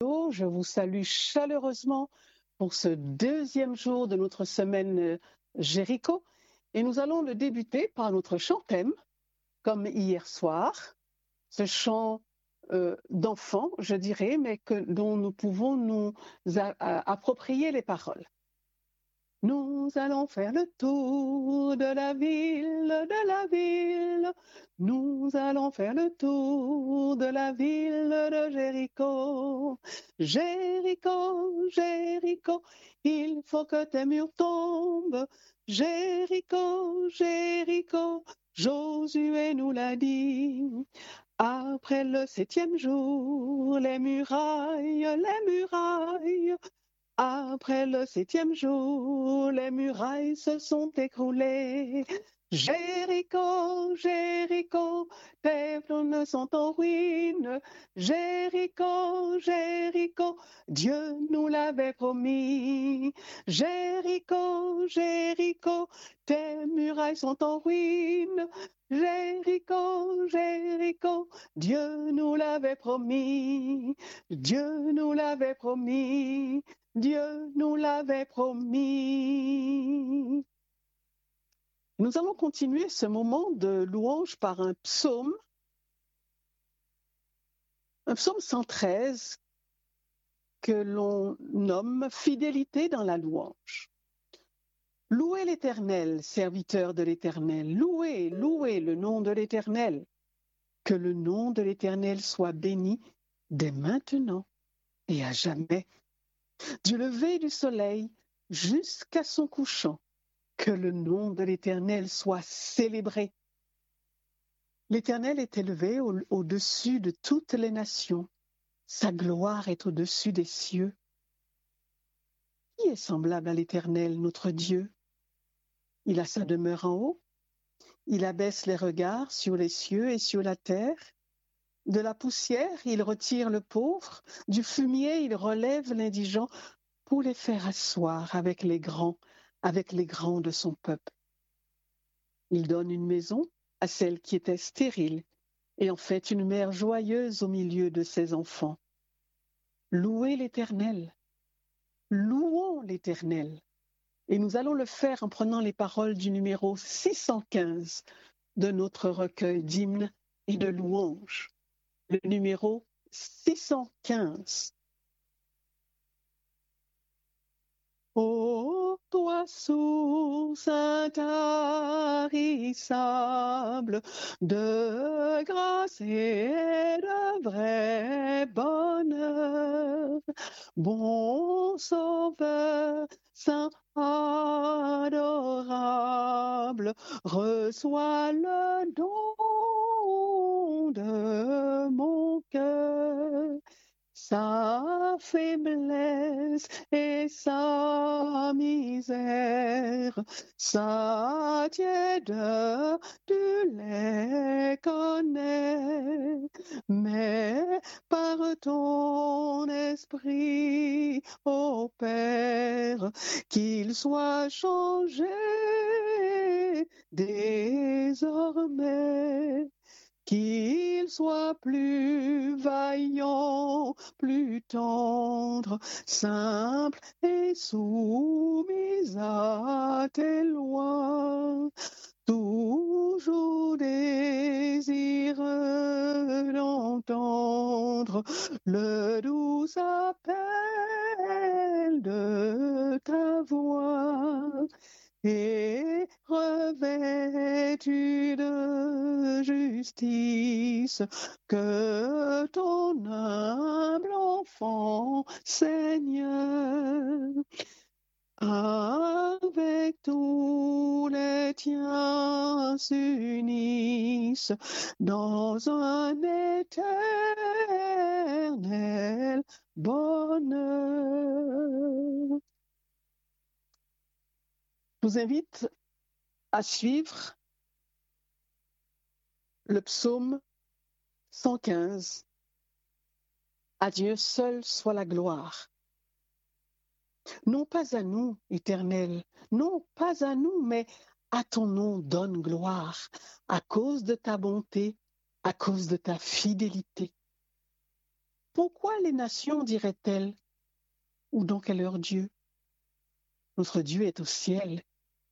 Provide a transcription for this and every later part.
Je vous salue chaleureusement pour ce deuxième jour de notre semaine euh, Jéricho. Et nous allons le débuter par notre chant thème, comme hier soir. Ce chant euh, d'enfant, je dirais, mais dont nous pouvons nous approprier les paroles. Nous allons faire le tour de la ville, de la ville. Nous allons faire le tour de la ville de Jéricho. Jéricho, Jéricho, il faut que tes murs tombent. Jéricho, Jéricho, Josué nous l'a dit. Après le septième jour, les murailles, les murailles après le septième jour, les murailles se sont écroulées. Jéricho, Jéricho, tes ne sont en ruine. Jéricho, Jéricho, Dieu nous l'avait promis. Jéricho, Jéricho, tes murailles sont en ruine. Jéricho, Jéricho, Dieu nous l'avait promis. Dieu nous l'avait promis. Dieu nous l'avait promis. Nous allons continuer ce moment de louange par un psaume, un psaume 113 que l'on nomme Fidélité dans la louange. Louez l'Éternel, serviteur de l'Éternel, louez, louez le nom de l'Éternel. Que le nom de l'Éternel soit béni dès maintenant et à jamais du lever du soleil jusqu'à son couchant, que le nom de l'Éternel soit célébré. L'Éternel est élevé au-dessus de toutes les nations, sa gloire est au-dessus des cieux. Qui est semblable à l'Éternel, notre Dieu? Il a sa demeure en haut, il abaisse les regards sur les cieux et sur la terre. De la poussière, il retire le pauvre, du fumier, il relève l'indigent pour les faire asseoir avec les grands, avec les grands de son peuple. Il donne une maison à celle qui était stérile et en fait une mère joyeuse au milieu de ses enfants. Louez l'Éternel, louons l'Éternel. Et nous allons le faire en prenant les paroles du numéro 615 de notre recueil d'hymnes et de louanges le numéro 615. Ô toi, source intarissable de grâce et de vrai bonheur, bon sauveur, saint adorable, reçois le don de mon cœur, sa faiblesse et sa misère, sa tièdeur, tu les connais, mais par ton esprit, ô Père, qu'il soit changé désormais qu'il soit plus vaillant, plus tendre, simple et soumis à tes lois, toujours désireux d'entendre le doux appel de ta voix et revêtu de justice, que ton humble enfant, Seigneur, avec tous les tiens s'unissent dans un éternel bonheur. Vous invite à suivre le psaume 115. À Dieu seul soit la gloire. Non pas à nous, éternel, non pas à nous, mais à ton nom donne gloire, à cause de ta bonté, à cause de ta fidélité. Pourquoi les nations diraient-elles Où donc est leur Dieu? Notre Dieu est au ciel.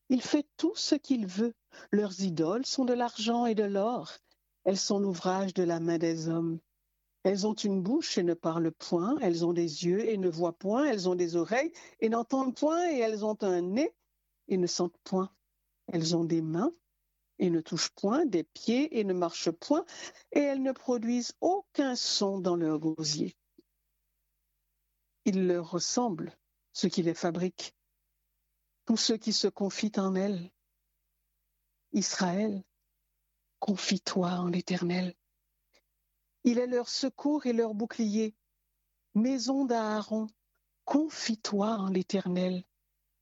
Il fait tout ce qu'il veut. Leurs idoles sont de l'argent et de l'or. Elles sont l'ouvrage de la main des hommes. Elles ont une bouche et ne parlent point, elles ont des yeux et ne voient point, elles ont des oreilles et n'entendent point, et elles ont un nez et ne sentent point. Elles ont des mains et ne touchent point, des pieds et ne marchent point, et elles ne produisent aucun son dans leur gosier. Il leur ressemble, ce qui les fabrique, tous ceux qui se confient en elles. Israël, confie-toi en l'Éternel. Il est leur secours et leur bouclier. Maison d'Aaron, confie-toi en l'Éternel.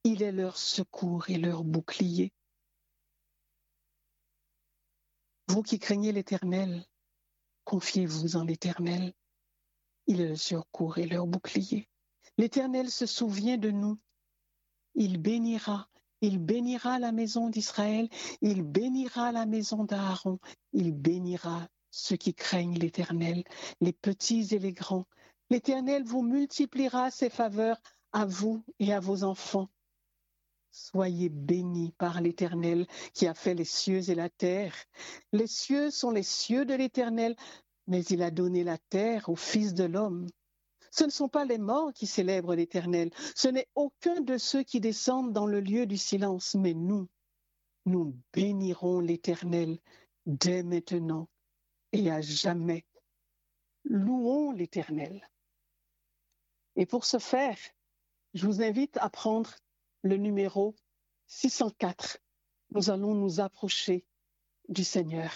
Il est leur secours et leur bouclier. Vous qui craignez l'Éternel, confiez-vous en l'Éternel. Il est le secours et leur bouclier. L'Éternel se souvient de nous. Il bénira, il bénira la maison d'Israël, il bénira la maison d'Aaron, il bénira ceux qui craignent l'Éternel, les petits et les grands. L'Éternel vous multipliera ses faveurs à vous et à vos enfants. Soyez bénis par l'Éternel qui a fait les cieux et la terre. Les cieux sont les cieux de l'Éternel, mais il a donné la terre au Fils de l'homme. Ce ne sont pas les morts qui célèbrent l'Éternel, ce n'est aucun de ceux qui descendent dans le lieu du silence, mais nous, nous bénirons l'Éternel dès maintenant et à jamais. Louons l'Éternel. Et pour ce faire, je vous invite à prendre le numéro 604. Nous allons nous approcher du Seigneur.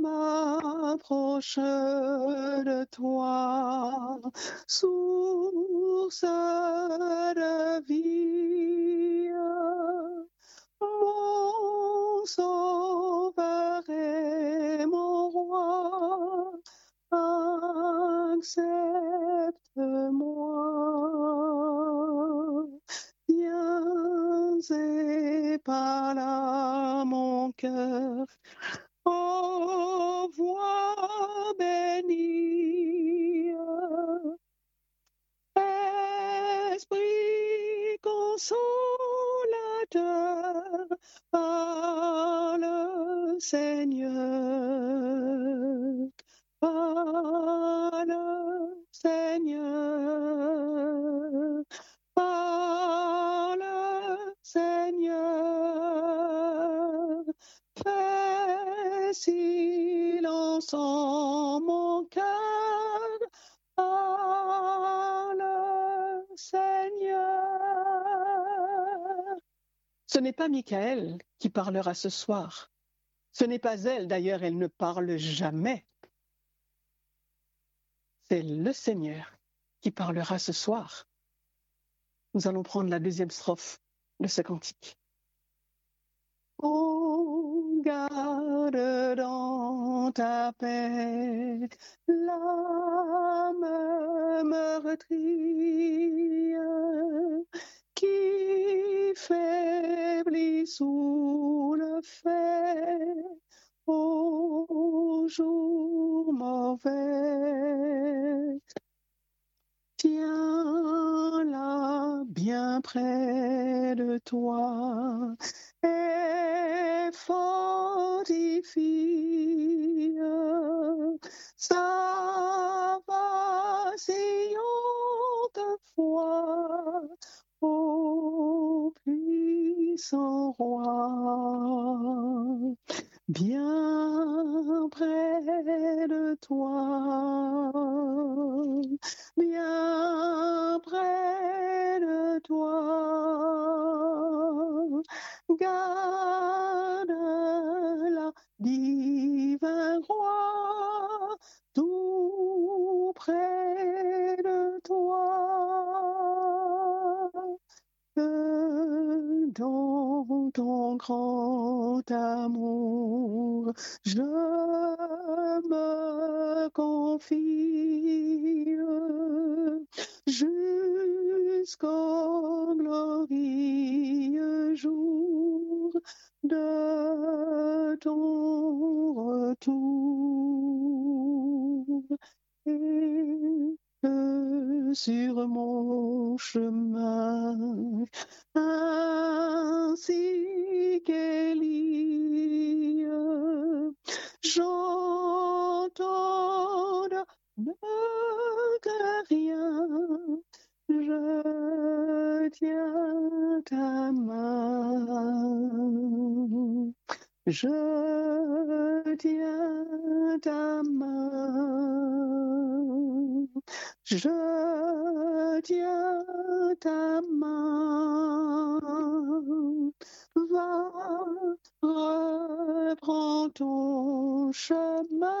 M'approche de toi, source de vie mon sauveur et mon roi, accepte-moi. Viens et parle à mon cœur, oh voix bénie. Esprit consolateur, par le Seigneur, par le Seigneur, silence en mon cœur, par le Seigneur. Ce n'est pas Michael qui parlera ce soir. Ce n'est pas elle, d'ailleurs, elle ne parle jamais. C'est le Seigneur qui parlera ce soir. Nous allons prendre la deuxième strophe de ce cantique. Oh, garde dans ta paix. L'âme meurtrie qui faiblit sous le fait. Au jour mauvais. Bien près de toi et fortifie sa vacillante foi ô puissant roi, grand amour, je me confie jusqu'au glorieux jour de ton retour. Et que sur mon chemin Je tiens ta main. Va, reprends ton chemin.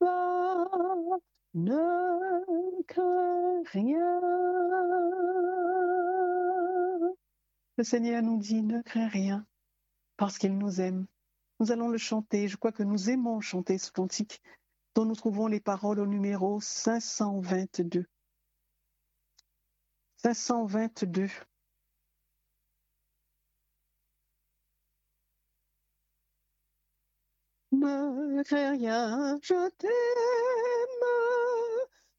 Va, ne crains rien. Le Seigneur nous dit, ne crains rien, parce qu'il nous aime. Nous allons le chanter. Je crois que nous aimons chanter ce cantique dont nous trouvons les paroles au numéro 522. 522. Ne crains rien, je t'aime,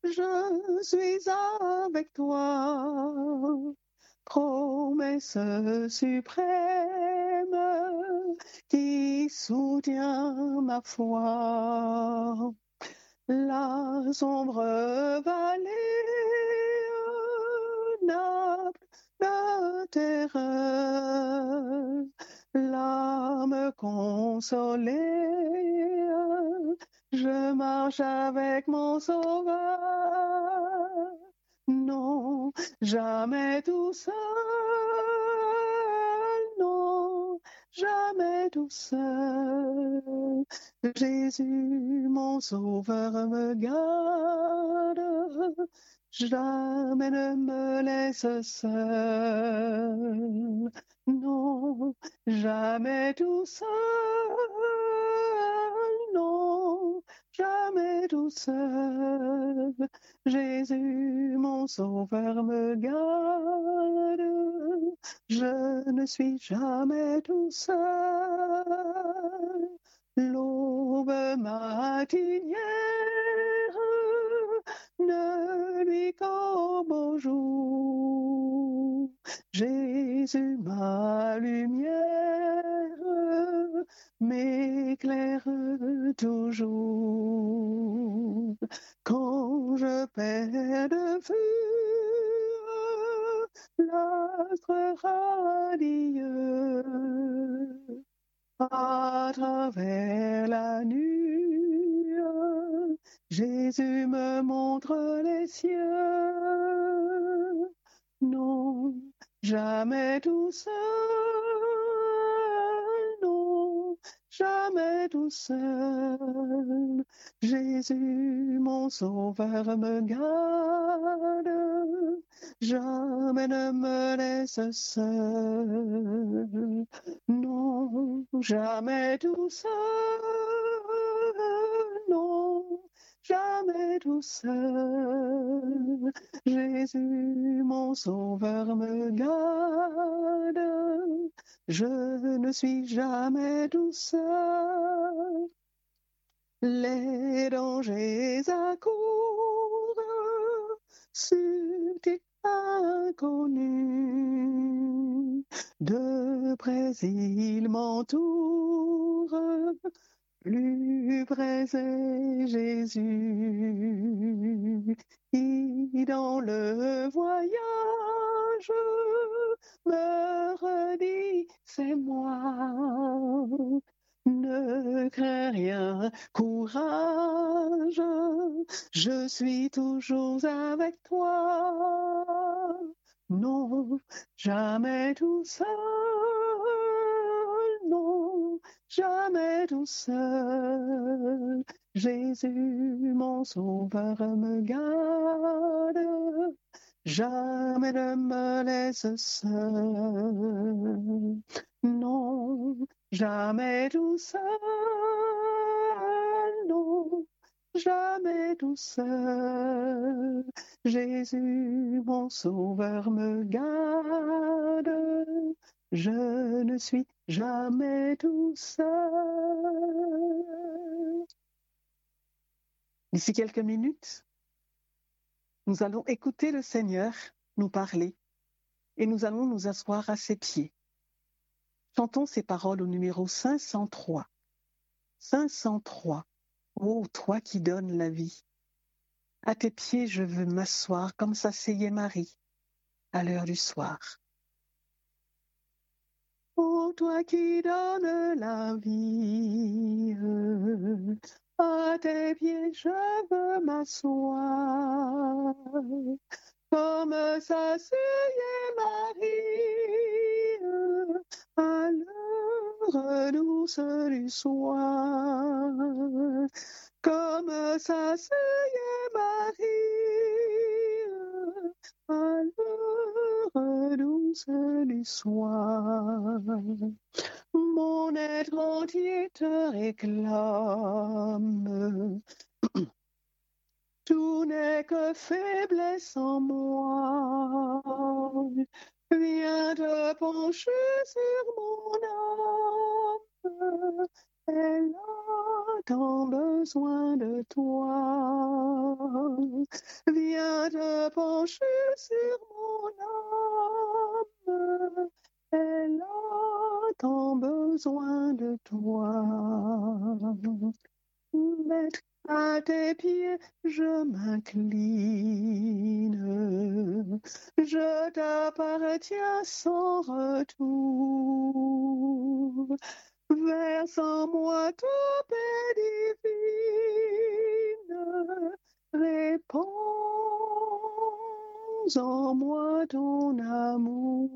je suis avec toi. Promesse suprême qui soutient ma foi. La sombre vallée n'a de terreur l'âme consolée. Je marche avec mon sauveur. Non, jamais tout seul. Non, jamais tout seul. Jésus, mon sauveur, me. Jamais ne me laisse seul. Non, jamais tout seul. Non, jamais tout seul. Jésus, mon sauveur, me garde. Je ne suis jamais tout seul. L'aube matinière ne lui qu'au beau jour. Jésus, ma lumière, m'éclaire toujours. Quand je perds de vue l'astre radieux à travers la nuit, Jésus me montre les cieux. Non, jamais tout seul, jamais tout seul. Jésus, mon sauveur, me garde, jamais ne me laisse seul. Non, jamais tout seul, non, jamais tout seul. Jésus, mon sauveur, me garde, je ne suis jamais tout seul. Les dangers accourent, subtils inconnus, de près ils m'entourent, plus près est Jésus, qui dans le voyage me redit, c'est moi. Ne crains rien, courage, je suis toujours avec toi. Non, jamais tout seul, jamais tout seul. Jésus, mon sauveur, me garde, jamais ne me laisse seul. Non, jamais tout seul, non, jamais tout seul. Jésus, mon sauveur, me garde, je ne suis jamais tout seul. D'ici quelques minutes, nous allons écouter le Seigneur nous parler et nous allons nous asseoir à ses pieds. Chantons ces paroles au numéro 503. 503. Ô toi qui donnes la vie. À tes pieds, je veux m'asseoir comme s'asseyait Marie à l'heure du soir. Ô toi qui donnes la vie, à tes pieds je veux m'asseoir, comme s'asseyait Marie à l'heure douce du soir, comme s'asseyait Marie à l'heure douce du. Mon être entier te réclame. Tout n'est que faiblesse en moi. Viens te pencher sur mon âme. Elle a tant besoin de toi. Viens te pencher sur mon âme. Elle a tant besoin de toi. Mettre à tes pieds, je m'incline. Je t'appartiens sans retour. Verse en moi ta paix divine. Réponds en moi ton amour.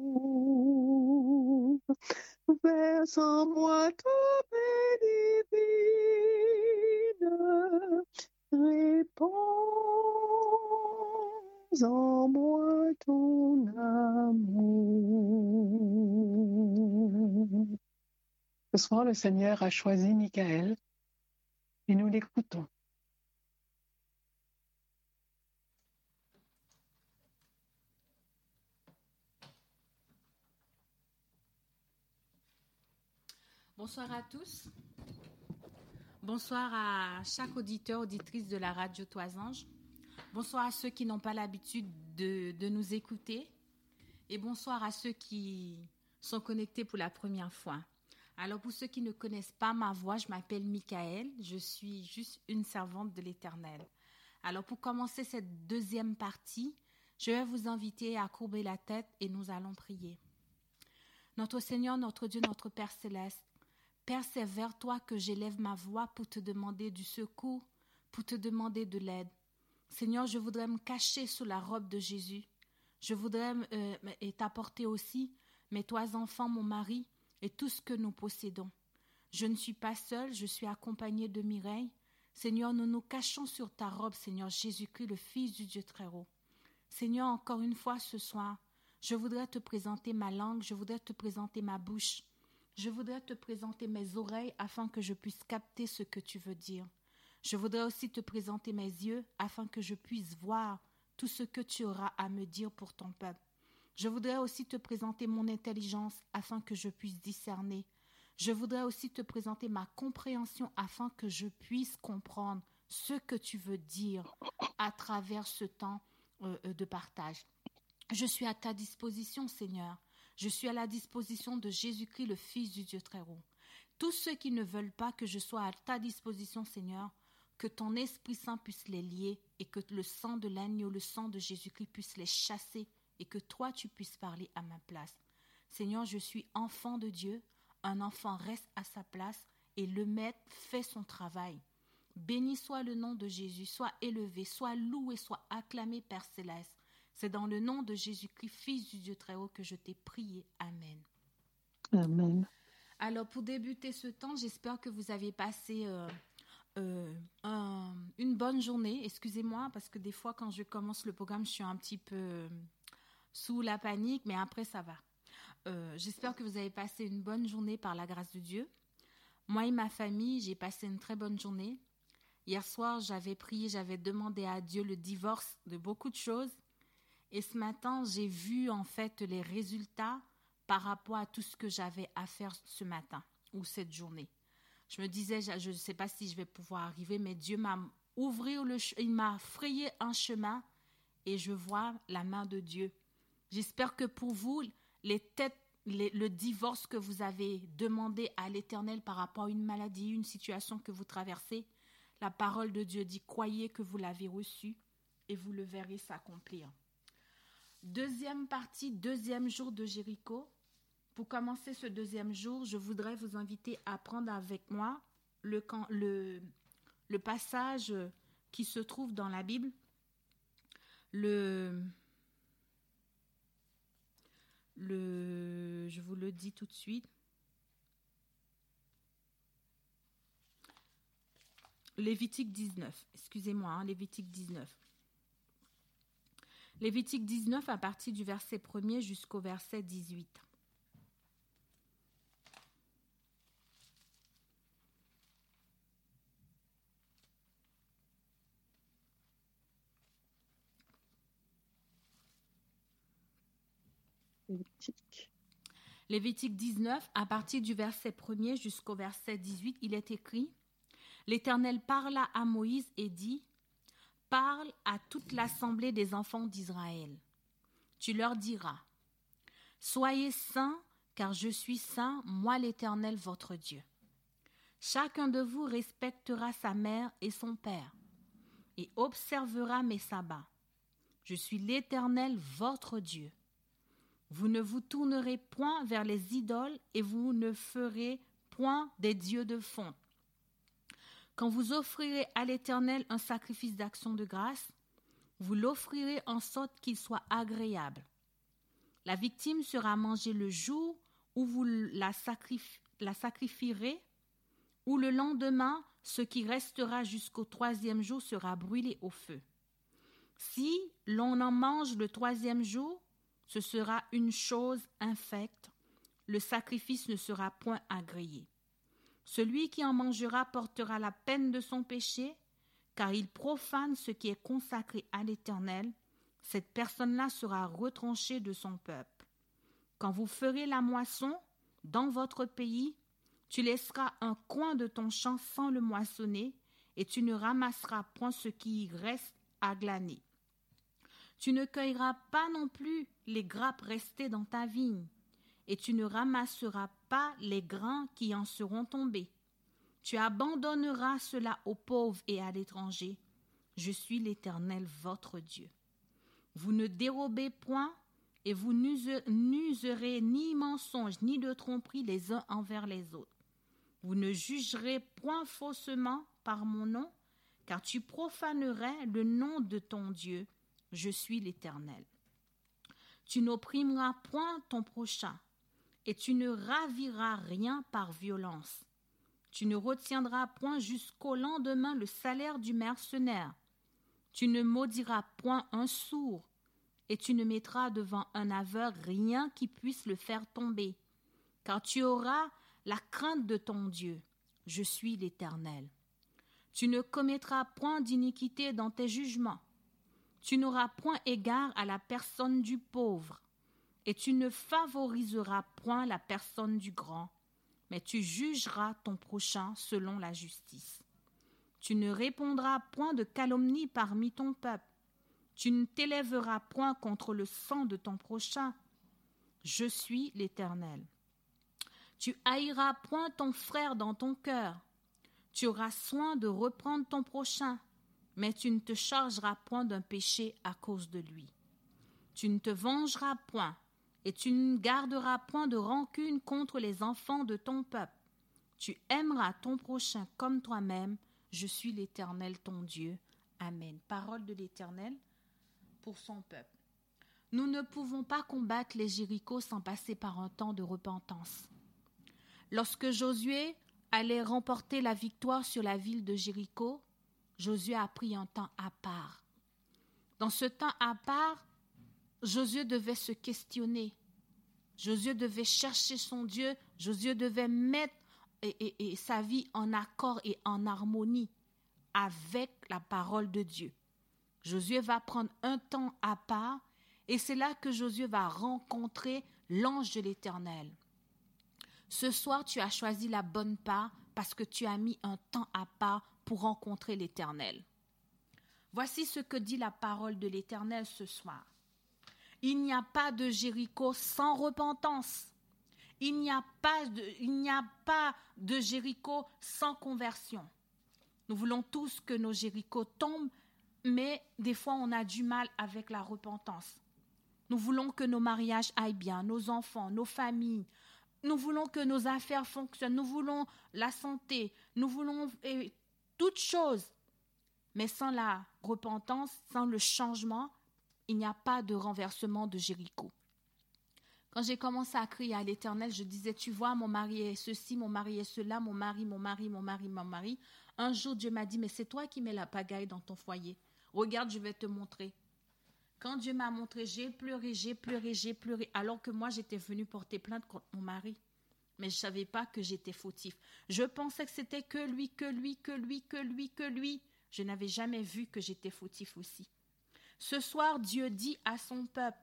Verse en moi ta paix divine. Réponds en moi ton amour. Ce le Seigneur a choisi Michael et nous l'écoutons. Bonsoir à tous. Bonsoir à chaque auditeur, auditrice de la radio Toisange. Bonsoir à ceux qui n'ont pas l'habitude de, de, nous écouter. Et bonsoir à ceux qui sont connectés pour la première fois. Alors pour ceux qui ne connaissent pas ma voix, je m'appelle Michael. Je suis juste une servante de l'Éternel. Alors pour commencer cette deuxième partie, je vais vous inviter à courber la tête et nous allons prier. Notre Seigneur, notre Dieu, notre Père céleste, vers toi que j'élève ma voix pour te demander du secours, pour te demander de l'aide. Seigneur, je voudrais me cacher sous la robe de Jésus. Je voudrais euh, t'apporter aussi mes trois enfants, mon mari et tout ce que nous possédons. Je ne suis pas seule, je suis accompagnée de Mireille. Seigneur, nous nous cachons sur ta robe, Seigneur Jésus-Christ, le Fils du Dieu très haut. Seigneur, encore une fois ce soir, je voudrais te présenter ma langue, je voudrais te présenter ma bouche. Je voudrais te présenter mes oreilles afin que je puisse capter ce que tu veux dire. Je voudrais aussi te présenter mes yeux afin que je puisse voir tout ce que tu auras à me dire pour ton peuple. Je voudrais aussi te présenter mon intelligence afin que je puisse discerner. Je voudrais aussi te présenter ma compréhension afin que je puisse comprendre ce que tu veux dire à travers ce temps euh, de partage. Je suis à ta disposition, Seigneur. Je suis à la disposition de Jésus-Christ, le Fils du Dieu très haut. Tous ceux qui ne veulent pas que je sois à ta disposition, Seigneur, que ton Esprit Saint puisse les lier et que le sang de l'agneau, le sang de Jésus-Christ puisse les chasser et que toi tu puisses parler à ma place. Seigneur, je suis enfant de Dieu, un enfant reste à sa place et le maître fait son travail. Béni soit le nom de Jésus, soit élevé, soit loué, soit acclamé, Père céleste. C'est dans le nom de Jésus-Christ, Fils du Dieu très haut, que je t'ai prié. Amen. Amen. Alors, pour débuter ce temps, j'espère que vous avez passé euh, euh, un, une bonne journée. Excusez-moi, parce que des fois, quand je commence le programme, je suis un petit peu sous la panique, mais après, ça va. Euh, j'espère que vous avez passé une bonne journée par la grâce de Dieu. Moi et ma famille, j'ai passé une très bonne journée. Hier soir, j'avais prié, j'avais demandé à Dieu le divorce de beaucoup de choses. Et ce matin, j'ai vu en fait les résultats par rapport à tout ce que j'avais à faire ce matin ou cette journée. Je me disais, je ne sais pas si je vais pouvoir arriver, mais Dieu m'a ouvert le, il m'a frayé un chemin et je vois la main de Dieu. J'espère que pour vous, le divorce que vous avez demandé à l'Éternel par rapport à une maladie, une situation que vous traversez, la parole de Dieu dit, croyez que vous l'avez reçu et vous le verrez s'accomplir. Deuxième partie, deuxième jour de Jéricho. Pour commencer ce deuxième jour, je voudrais vous inviter à prendre avec moi le, le, le passage qui se trouve dans la Bible, le, le, je vous le dis tout de suite. Lévitique 19, excusez-moi, hein, Lévitique 19. Lévitique 19 à partir du verset 1er jusqu'au verset 18. Lévitique. Lévitique 19, à partir du verset 1er jusqu'au verset 18, il est écrit L'Éternel parla à Moïse et dit Parle à toute l'assemblée des enfants d'Israël. Tu leur diras Soyez saints, car je suis saint, moi l'Éternel votre Dieu. Chacun de vous respectera sa mère et son père, et observera mes sabbats. Je suis l'Éternel votre Dieu. Vous ne vous tournerez point vers les idoles et vous ne ferez point des dieux de fonte. Quand vous offrirez à l'Éternel un sacrifice d'action de grâce, vous l'offrirez en sorte qu'il soit agréable. La victime sera mangée le jour où vous la, la sacrifierez, ou le lendemain, ce qui restera jusqu'au troisième jour sera brûlé au feu. Si l'on en mange le troisième jour, ce sera une chose infecte, le sacrifice ne sera point agréé. Celui qui en mangera portera la peine de son péché, car il profane ce qui est consacré à l'Éternel. Cette personne-là sera retranchée de son peuple. Quand vous ferez la moisson dans votre pays, tu laisseras un coin de ton champ sans le moissonner, et tu ne ramasseras point ce qui y reste à glaner. Tu ne cueilleras pas non plus les grappes restées dans ta vigne, et tu ne ramasseras pas les grains qui en seront tombés. Tu abandonneras cela aux pauvres et à l'étranger. Je suis l'Éternel votre Dieu. Vous ne dérobez point, et vous n'userez ni mensonge ni de tromperie les uns envers les autres. Vous ne jugerez point faussement par mon nom, car tu profanerais le nom de ton Dieu. Je suis l'Éternel. Tu n'opprimeras point ton prochain, et tu ne raviras rien par violence. Tu ne retiendras point jusqu'au lendemain le salaire du mercenaire. Tu ne maudiras point un sourd, et tu ne mettras devant un aveugle rien qui puisse le faire tomber, car tu auras la crainte de ton Dieu. Je suis l'Éternel. Tu ne commettras point d'iniquité dans tes jugements. Tu n'auras point égard à la personne du pauvre, et tu ne favoriseras point la personne du grand, mais tu jugeras ton prochain selon la justice. Tu ne répondras point de calomnie parmi ton peuple. Tu ne t'élèveras point contre le sang de ton prochain. Je suis l'Éternel. Tu haïras point ton frère dans ton cœur. Tu auras soin de reprendre ton prochain, mais tu ne te chargeras point d'un péché à cause de lui. Tu ne te vengeras point, et tu ne garderas point de rancune contre les enfants de ton peuple. Tu aimeras ton prochain comme toi-même. Je suis l'Éternel ton Dieu. Amen. Parole de l'Éternel pour son peuple. Nous ne pouvons pas combattre les Jérichos sans passer par un temps de repentance. Lorsque Josué allait remporter la victoire sur la ville de Jéricho, Josué a pris un temps à part. Dans ce temps à part, Josué devait se questionner. Josué devait chercher son Dieu. Josué devait mettre et, sa vie en accord et en harmonie avec la parole de Dieu. Josué va prendre un temps à part et c'est là que Josué va rencontrer l'ange de l'Éternel. Ce soir, tu as choisi la bonne part parce que tu as mis un temps à part pour rencontrer l'Éternel. Voici ce que dit la parole de l'Éternel ce soir. Il n'y a pas de Jéricho sans repentance. Il n'y a pas de, il n'y a pas de Jéricho sans conversion. Nous voulons tous que nos Jérichos tombent, mais des fois on a du mal avec la repentance. Nous voulons que nos mariages aillent bien, nos enfants, nos familles. Nous voulons que nos affaires fonctionnent. Nous voulons la santé. Nous voulons toutes choses. Mais sans la repentance, sans le changement, il n'y a pas de renversement de Jéricho. Quand j'ai commencé à crier à l'Éternel, je disais, tu vois, mon mari est ceci, mon mari est cela, mon mari, mon mari, mon mari, mon mari. Un jour, Dieu m'a dit, mais c'est toi qui mets la pagaille dans ton foyer. Regarde, je vais te montrer. Quand Dieu m'a montré, j'ai pleuré, j'ai pleuré, j'ai pleuré, alors que moi j'étais venue porter plainte contre mon mari. Mais je ne savais pas que j'étais fautif. Je pensais que c'était que lui, que lui, que lui, que lui, que lui. Je n'avais jamais vu que j'étais fautif aussi. Ce soir, Dieu dit à son peuple,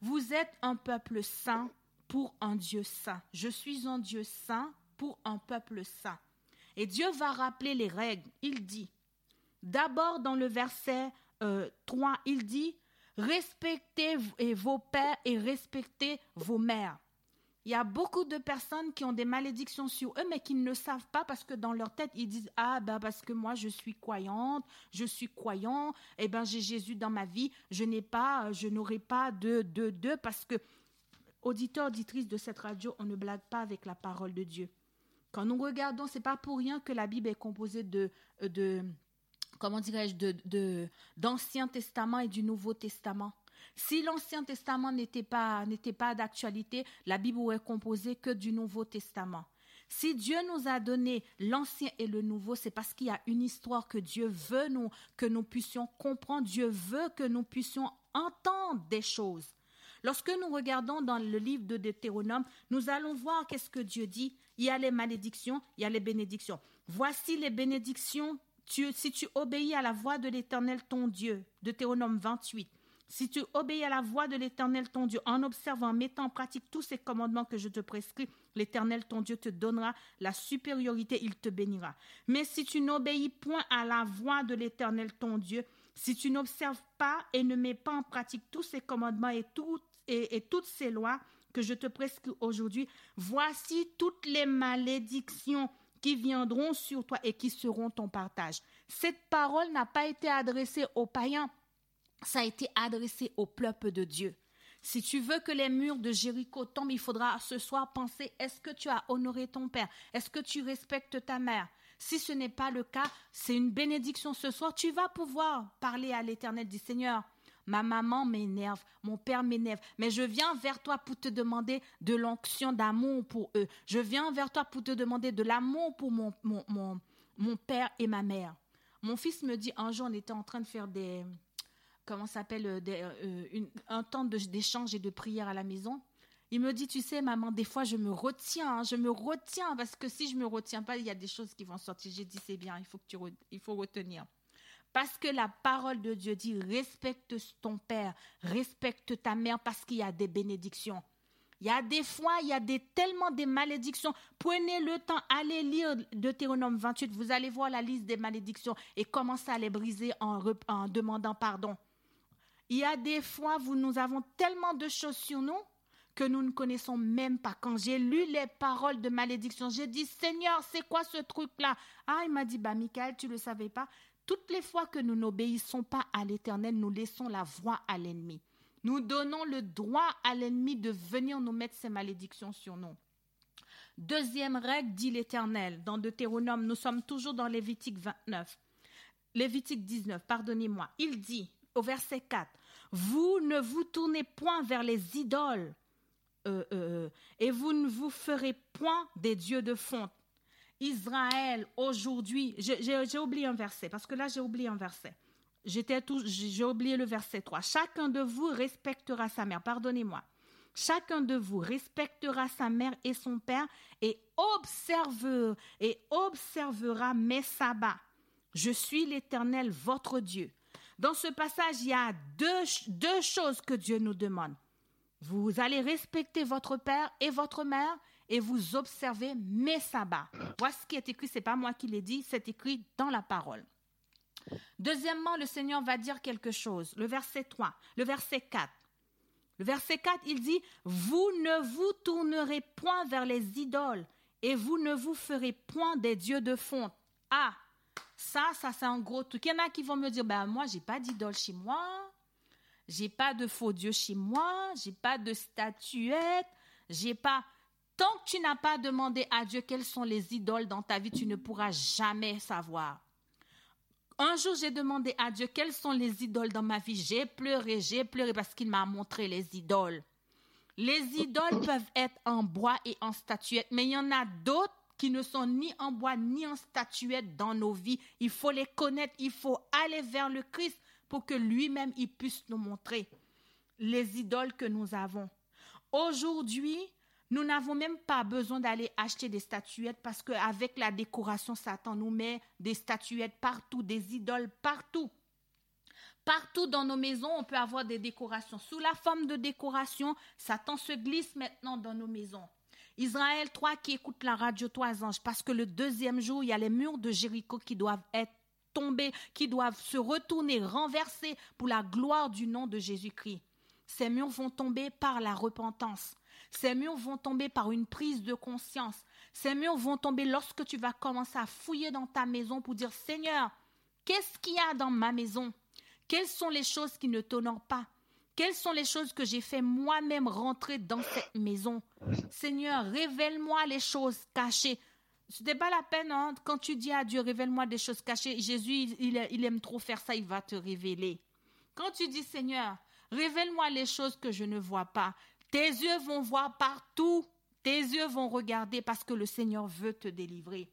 Vous êtes un peuple saint pour un Dieu saint. Je suis un Dieu saint pour un peuple saint. Et Dieu va rappeler les règles. Il dit, d'abord dans le verset 3, euh, il dit, Respectez vos pères et respectez vos mères. Il y a beaucoup de personnes qui ont des malédictions sur eux, mais qui ne le savent pas parce que dans leur tête, ils disent Ah, ben parce que moi, je suis croyante, je suis croyant, eh ben j'ai Jésus dans ma vie, je n'ai pas, je n'aurai pas de, de, de, parce que, auditeurs, auditrices de cette radio, on ne blague pas avec la parole de Dieu. Quand nous regardons, c'est pas pour rien que la Bible est composée de, de comment dirais-je, de, d'Ancien Testament et du Nouveau Testament. Si l'Ancien Testament n'était pas, n'était pas d'actualité, la Bible aurait composé que du Nouveau Testament. Si Dieu nous a donné l'ancien et le nouveau, c'est parce qu'il y a une histoire que Dieu veut nous, que nous puissions comprendre. Dieu veut que nous puissions entendre des choses. Lorsque nous regardons dans le livre de Deutéronome, nous allons voir qu'est-ce que Dieu dit. Il y a les malédictions, il y a les bénédictions. Voici les bénédictions si tu obéis à la voix de l'Éternel ton Dieu, Deutéronome 28, si tu obéis à la voix de l'Éternel ton Dieu en observant, en mettant en pratique tous ces commandements que je te prescris, l'Éternel ton Dieu te donnera la supériorité, il te bénira. Mais si tu n'obéis point à la voix de l'Éternel ton Dieu, si tu n'observes pas et ne mets pas en pratique tous ces commandements et, et toutes ces lois que je te prescris aujourd'hui, voici toutes les malédictions qui viendront sur toi et qui seront ton partage. Cette parole n'a pas été adressée aux païens, ça a été adressé au peuple de Dieu. Si tu veux que les murs de Jéricho tombent, il faudra ce soir penser, est-ce que tu as honoré ton père? Est-ce que tu respectes ta mère? Si ce n'est pas le cas, c'est une bénédiction ce soir. Tu vas pouvoir parler à l'Éternel, dit Seigneur, Ma maman m'énerve, mon père m'énerve, mais je viens vers toi pour te demander de l'onction d'amour pour eux. Je viens vers toi pour te demander de l'amour pour mon, mon, mon, père et ma mère. Mon fils me dit, un jour, on était en train de faire des, comment s'appelle, euh, euh, un temps d'échange et de prière à la maison. Il me dit, tu sais, maman, des fois, je me retiens, hein, je me retiens, parce que si je me retiens pas, il y a des choses qui vont sortir. J'ai dit, c'est bien, il faut, que tu il faut retenir. Parce que la parole de Dieu dit respecte ton père, respecte ta mère parce qu'il y a des bénédictions. Il y a des fois, il y a tellement des malédictions. Prenez le temps, allez lire Deutéronome 28, vous allez voir la liste des malédictions et commencez à les briser en demandant pardon. Il y a des fois où nous avons tellement de choses sur nous que nous ne connaissons même pas. Quand j'ai lu les paroles de malédiction, j'ai dit, Seigneur, c'est quoi ce truc-là? Ah, il m'a dit, bah, Michael, tu ne le savais pas toutes les fois que nous n'obéissons pas à l'Éternel, nous laissons la voie à l'ennemi. Nous donnons le droit à l'ennemi de venir nous mettre ses malédictions sur nous. Deuxième règle, dit l'Éternel, dans Deutéronome, nous sommes toujours dans Lévitique 29. Lévitique 19, pardonnez-moi. Il dit au verset 4, Vous ne vous tournez point vers les idoles, euh, euh, euh, et vous ne vous ferez point des dieux de fonte Israël aujourd'hui, j'ai oublié un verset, parce que là j'ai oublié un verset. J'ai oublié le verset 3. Chacun de vous respectera sa mère, pardonnez-moi. Chacun de vous respectera sa mère et son père et observera mes sabbats. Je suis l'Éternel, votre Dieu. Dans ce passage, il y a deux, choses que Dieu nous demande. Vous allez respecter votre père et votre mère et vous observez mes sabbats. Voici ce qui est écrit, c'est pas moi qui l'ai dit, c'est écrit dans la parole. Deuxièmement, le Seigneur va dire quelque chose. Le verset 3, le verset 4. Le verset 4, il dit, Vous ne vous tournerez point vers les idoles et vous ne vous ferez point des dieux de fonte. Ah, ça, ça c'est un gros truc. Il y en a qui vont me dire, ben moi, j'ai pas d'idole chez moi, j'ai pas de faux dieux chez moi, j'ai pas de statuettes, j'ai pas... Tant que tu n'as pas demandé à Dieu quelles sont les idoles dans ta vie, tu ne pourras jamais savoir. Un jour, j'ai demandé à Dieu quelles sont les idoles dans ma vie. J'ai pleuré, j'ai pleuré parce qu'il m'a montré les idoles. Les idoles peuvent être en bois et en statuette, mais il y en a d'autres qui ne sont ni en bois ni en statuette dans nos vies. Il faut les connaître, il faut aller vers le Christ pour que lui-même il puisse nous montrer les idoles que nous avons. Aujourd'hui, nous n'avons même pas besoin d'aller acheter des statuettes parce qu'avec la décoration, Satan nous met des statuettes partout, des idoles partout. Partout dans nos maisons, on peut avoir des décorations. Sous la forme de décoration, Satan se glisse maintenant dans nos maisons. Israël 3 qui écoute la radio Trois anges, parce que le deuxième jour, il y a les murs de Jéricho qui doivent être tombés, qui doivent se retourner, renverser pour la gloire du nom de Jésus-Christ. Ces murs vont tomber par la repentance. Ces murs vont tomber par une prise de conscience. Ces murs vont tomber lorsque tu vas commencer à fouiller dans ta maison pour dire Seigneur, qu'est-ce qu'il y a dans ma maison? Quelles sont les choses qui ne t'honorent pas? Quelles sont les choses que j'ai fait moi-même rentrer dans cette maison? Seigneur, révèle-moi les choses cachées. Ce n'est pas la peine hein, quand tu dis à Dieu, révèle-moi des choses cachées. Jésus, il aime trop faire ça, il va te révéler. Quand tu dis Seigneur, révèle-moi les choses que je ne vois pas. Tes yeux vont voir partout. Tes yeux vont regarder parce que le Seigneur veut te délivrer.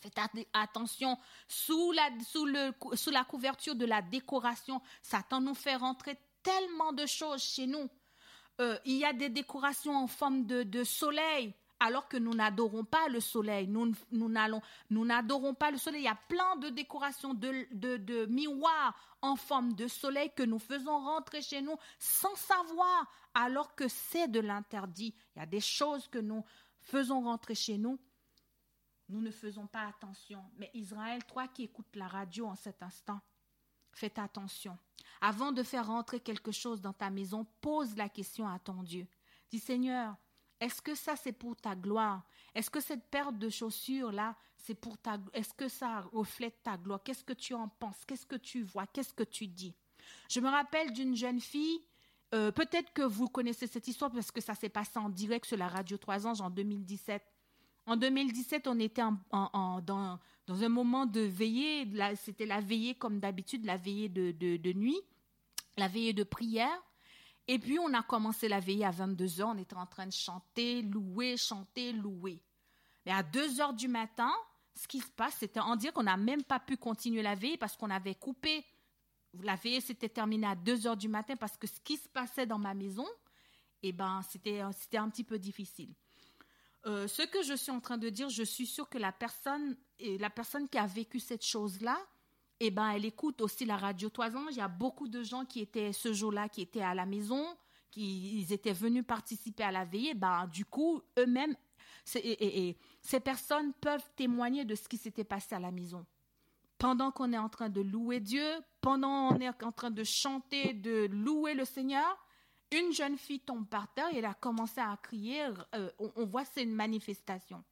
Faites attention, sous la, sous, la couverture de la décoration, Satan nous fait rentrer tellement de choses chez nous. Euh, il y a des décorations en forme de, soleil alors que nous n'adorons pas le soleil. Nous, nous n'adorons pas le soleil. Il y a plein de décorations, de, de, miroirs en forme de soleil que nous faisons rentrer chez nous sans savoir, alors que c'est de l'interdit. Il y a des choses que nous faisons rentrer chez nous. Nous ne faisons pas attention. Mais Israël, toi qui écoutes la radio en cet instant, faites attention. Avant de faire rentrer quelque chose dans ta maison, pose la question à ton Dieu. Dis Seigneur, est-ce que ça, c'est pour ta gloire? Est-ce que cette paire de chaussures-là, c'est pour ta... Est-ce que ça reflète ta gloire? Qu'est-ce que tu en penses? Qu'est-ce que tu vois? Qu'est-ce que tu dis? Je me rappelle d'une jeune fille, euh, peut-être que vous connaissez cette histoire parce que ça s'est passé en direct sur la radio 3 Anges en 2017. En 2017, on était dans, dans, un moment de veillée. C'était la veillée comme d'habitude, la veillée de, nuit, la veillée de prière. Et puis, on a commencé la veillée à 22 heures. On était en train de chanter, louer, chanter, louer. Mais à 2 heures du matin, ce qui se passe, c'était en dire qu'on n'a même pas pu continuer la veillée parce qu'on avait coupé. La veillée s'était terminée à 2 heures du matin parce que ce qui se passait dans ma maison, eh ben, c'était, c'était un petit peu difficile. Euh, ce que je suis en train de dire, je suis sûre que la personne, la personne qui a vécu cette chose-là, eh ben, elle écoute aussi la radio Toison. Il y a beaucoup de gens qui étaient ce jour-là, qui étaient à la maison, qui étaient venus participer à la veillée. Ben, du coup, eux-mêmes, et, ces personnes peuvent témoigner de ce qui s'était passé à la maison. Pendant qu'on est en train de louer Dieu, pendant qu'on est en train de chanter, de louer le Seigneur, une jeune fille tombe par terre et elle a commencé à crier. Euh, on, voit c'est une manifestation.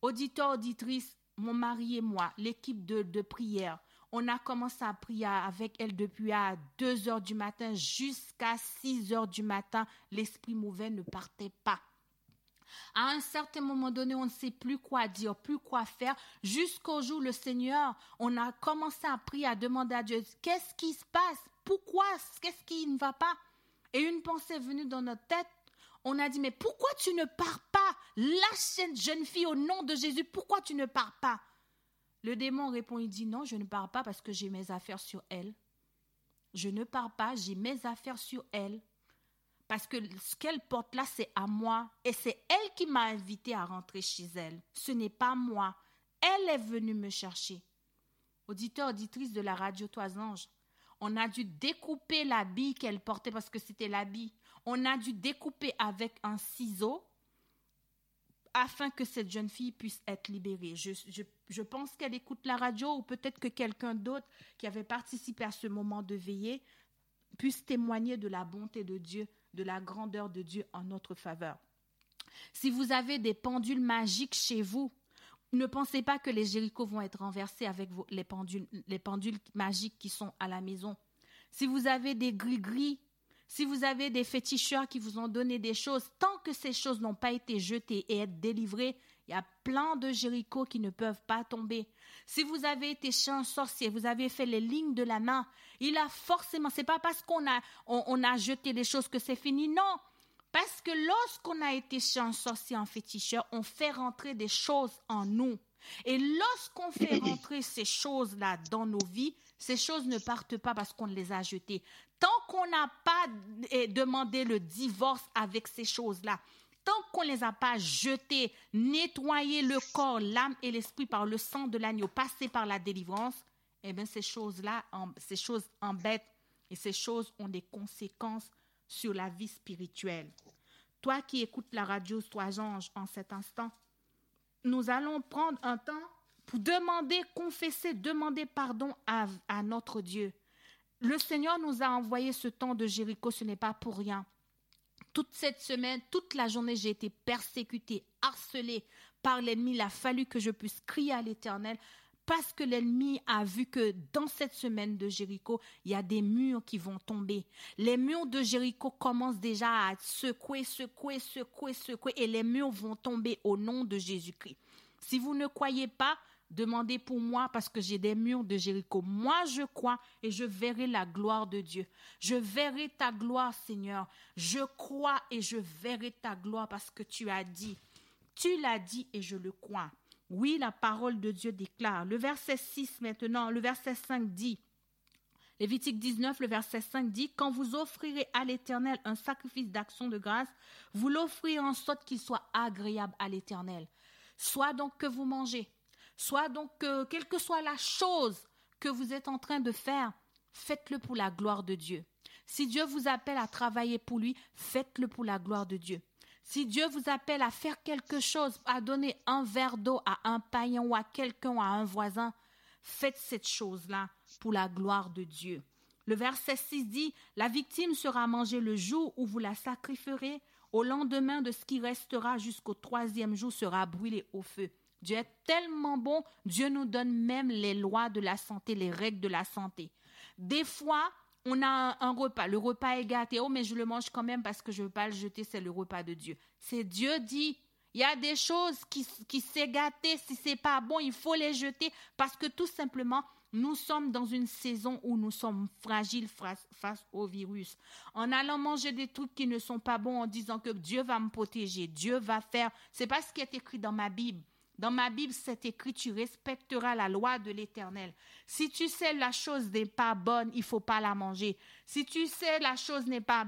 Auditeur, auditrice, mon mari et moi, l'équipe de, prière, on a commencé à prier avec elle depuis à 2 heures du matin jusqu'à 6 heures du matin. L'esprit mauvais ne partait pas. À un certain moment donné, on ne sait plus quoi dire, plus quoi faire. Jusqu'au jour, le Seigneur, on a commencé à prier, à demander à Dieu, qu'est-ce qui se passe? Pourquoi? Qu'est-ce qui ne va pas? Et une pensée est venue dans notre tête. On a dit, mais pourquoi tu ne pars Lâche cette jeune fille au nom de Jésus. Pourquoi tu ne pars pas? Le démon répond, il dit non, je ne pars pas parce que j'ai mes affaires sur elle. Je ne pars pas, j'ai mes affaires sur elle. Parce que ce qu'elle porte là, c'est à moi. Et c'est elle qui m'a invité à rentrer chez elle. Ce n'est pas moi. Elle est venue me chercher. Auditeur, auditrice de la radio Toisange, on a dû découper l'habit qu'elle portait parce que c'était l'habit. On a dû découper avec un ciseau afin que cette jeune fille puisse être libérée. Je, pense qu'elle écoute la radio ou peut-être que quelqu'un d'autre qui avait participé à ce moment de veillée puisse témoigner de la bonté de Dieu, de la grandeur de Dieu en notre faveur. Si vous avez des pendules magiques chez vous, ne pensez pas que les Jérichos vont être renversés avec les, pendules, les pendules magiques qui sont à la maison. Si vous avez des gris-gris, si vous avez des féticheurs qui vous ont donné des choses, tant que ces choses n'ont pas été jetées et être délivrées, il y a plein de Jérichos qui ne peuvent pas tomber. Si vous avez été chez un sorcier, vous avez fait les lignes de la main, il a forcément, c'est pas parce qu'on a, on a jeté des choses que c'est fini, non. Parce que lorsqu'on a été chez un sorcier, en féticheur, on fait rentrer des choses en nous. Et lorsqu'on fait rentrer ces choses-là dans nos vies, ces choses ne partent pas parce qu'on les a jetées. Tant qu'on n'a pas eh, demandé le divorce avec ces choses-là, tant qu'on ne les a pas jetées, nettoyé le corps, l'âme et l'esprit par le sang de l'agneau, passé par la délivrance, eh bien ces choses-là, ces choses embêtent et ces choses ont des conséquences sur la vie spirituelle. Toi qui écoutes la radio Sois Ange en cet instant, nous allons prendre un temps pour demander, confesser, demander pardon à, à notre Dieu. Le Seigneur nous a envoyé ce temps de Jéricho, ce n'est pas pour rien. Toute cette semaine, toute la journée, j'ai été persécutée, harcelée par l'ennemi. Il a fallu que je puisse crier à l'Éternel parce que l'ennemi a vu que dans cette semaine de Jéricho, il y a des murs qui vont tomber. Les murs de Jéricho commencent déjà à secouer, secouer, secouer, secouer, et les murs vont tomber au nom de Jésus-Christ. Si vous ne croyez pas, demandez pour moi parce que j'ai des murs de Jéricho. Moi, je crois et je verrai la gloire de Dieu. Je verrai ta gloire, Seigneur. Je crois et je verrai ta gloire parce que tu as dit. Tu l'as dit et je le crois. Oui, la parole de Dieu déclare. Le verset 6 maintenant, le verset 5 dit, Lévitique 19, le verset 5 dit, Quand vous offrirez à l'Éternel un sacrifice d'action de grâce, vous l'offrirez en sorte qu'il soit agréable à l'Éternel. Soit donc que vous mangez, soit donc que, quelle que soit la chose que vous êtes en train de faire, faites-le pour la gloire de Dieu. Si Dieu vous appelle à travailler pour lui, faites-le pour la gloire de Dieu. Si Dieu vous appelle à faire quelque chose, à donner un verre d'eau à un païen ou à quelqu'un, à un voisin, faites cette chose-là pour la gloire de Dieu. Le verset 6 dit, La victime sera mangée le jour où vous la sacrifierez. Au lendemain de ce qui restera jusqu'au troisième jour sera brûlé au feu. Dieu est tellement bon, Dieu nous donne même les lois de la santé, les règles de la santé. Des fois, on a un, repas, le repas est gâté, oh mais je le mange quand même parce que je ne veux pas le jeter, c'est le repas de Dieu. C'est Dieu dit, il y a des choses qui, qui s'est gâté, si c'est pas bon, il faut les jeter parce que tout simplement, nous sommes dans une saison où nous sommes fragiles face, au virus. En allant manger des trucs qui ne sont pas bons, en disant que Dieu va me protéger, Dieu va faire, c'est pas ce qui est écrit dans ma Bible. Dans ma Bible, c'est écrit, tu respecteras la loi de l'Éternel. Si tu sais la chose n'est pas bonne, il faut pas la manger. Si tu sais la chose n'est pas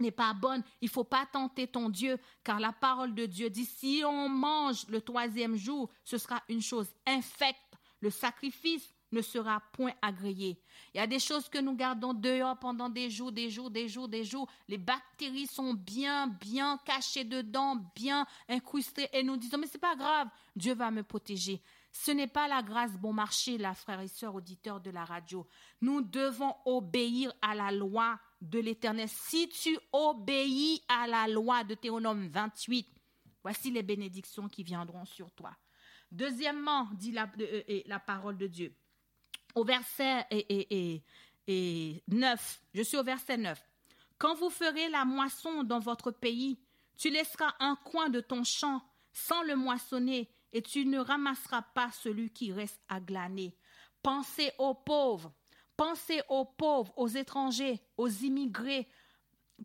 n'est pas bonne, il faut pas tenter ton Dieu, car la parole de Dieu dit, si on mange le troisième jour, ce sera une chose infecte. Le sacrifice ne sera point agréé. Il y a des choses que nous gardons dehors pendant des jours, des jours, des jours, des jours. Les bactéries sont bien, bien cachées dedans, bien incrustées, et nous disons, mais c'est pas grave, Dieu va me protéger. Ce n'est pas la grâce bon marché, la frère et sœur auditeurs de la radio. Nous devons obéir à la loi de l'Éternel. Si tu obéis à la loi de Théonome 28, voici les bénédictions qui viendront sur toi. Deuxièmement, dit la, euh, la parole de Dieu, au verset et, 9. Je suis au verset 9. Quand vous ferez la moisson dans votre pays, tu laisseras un coin de ton champ sans le moissonner, et tu ne ramasseras pas celui qui reste à glaner. Pensez aux pauvres, pensez aux pauvres, aux étrangers, aux immigrés,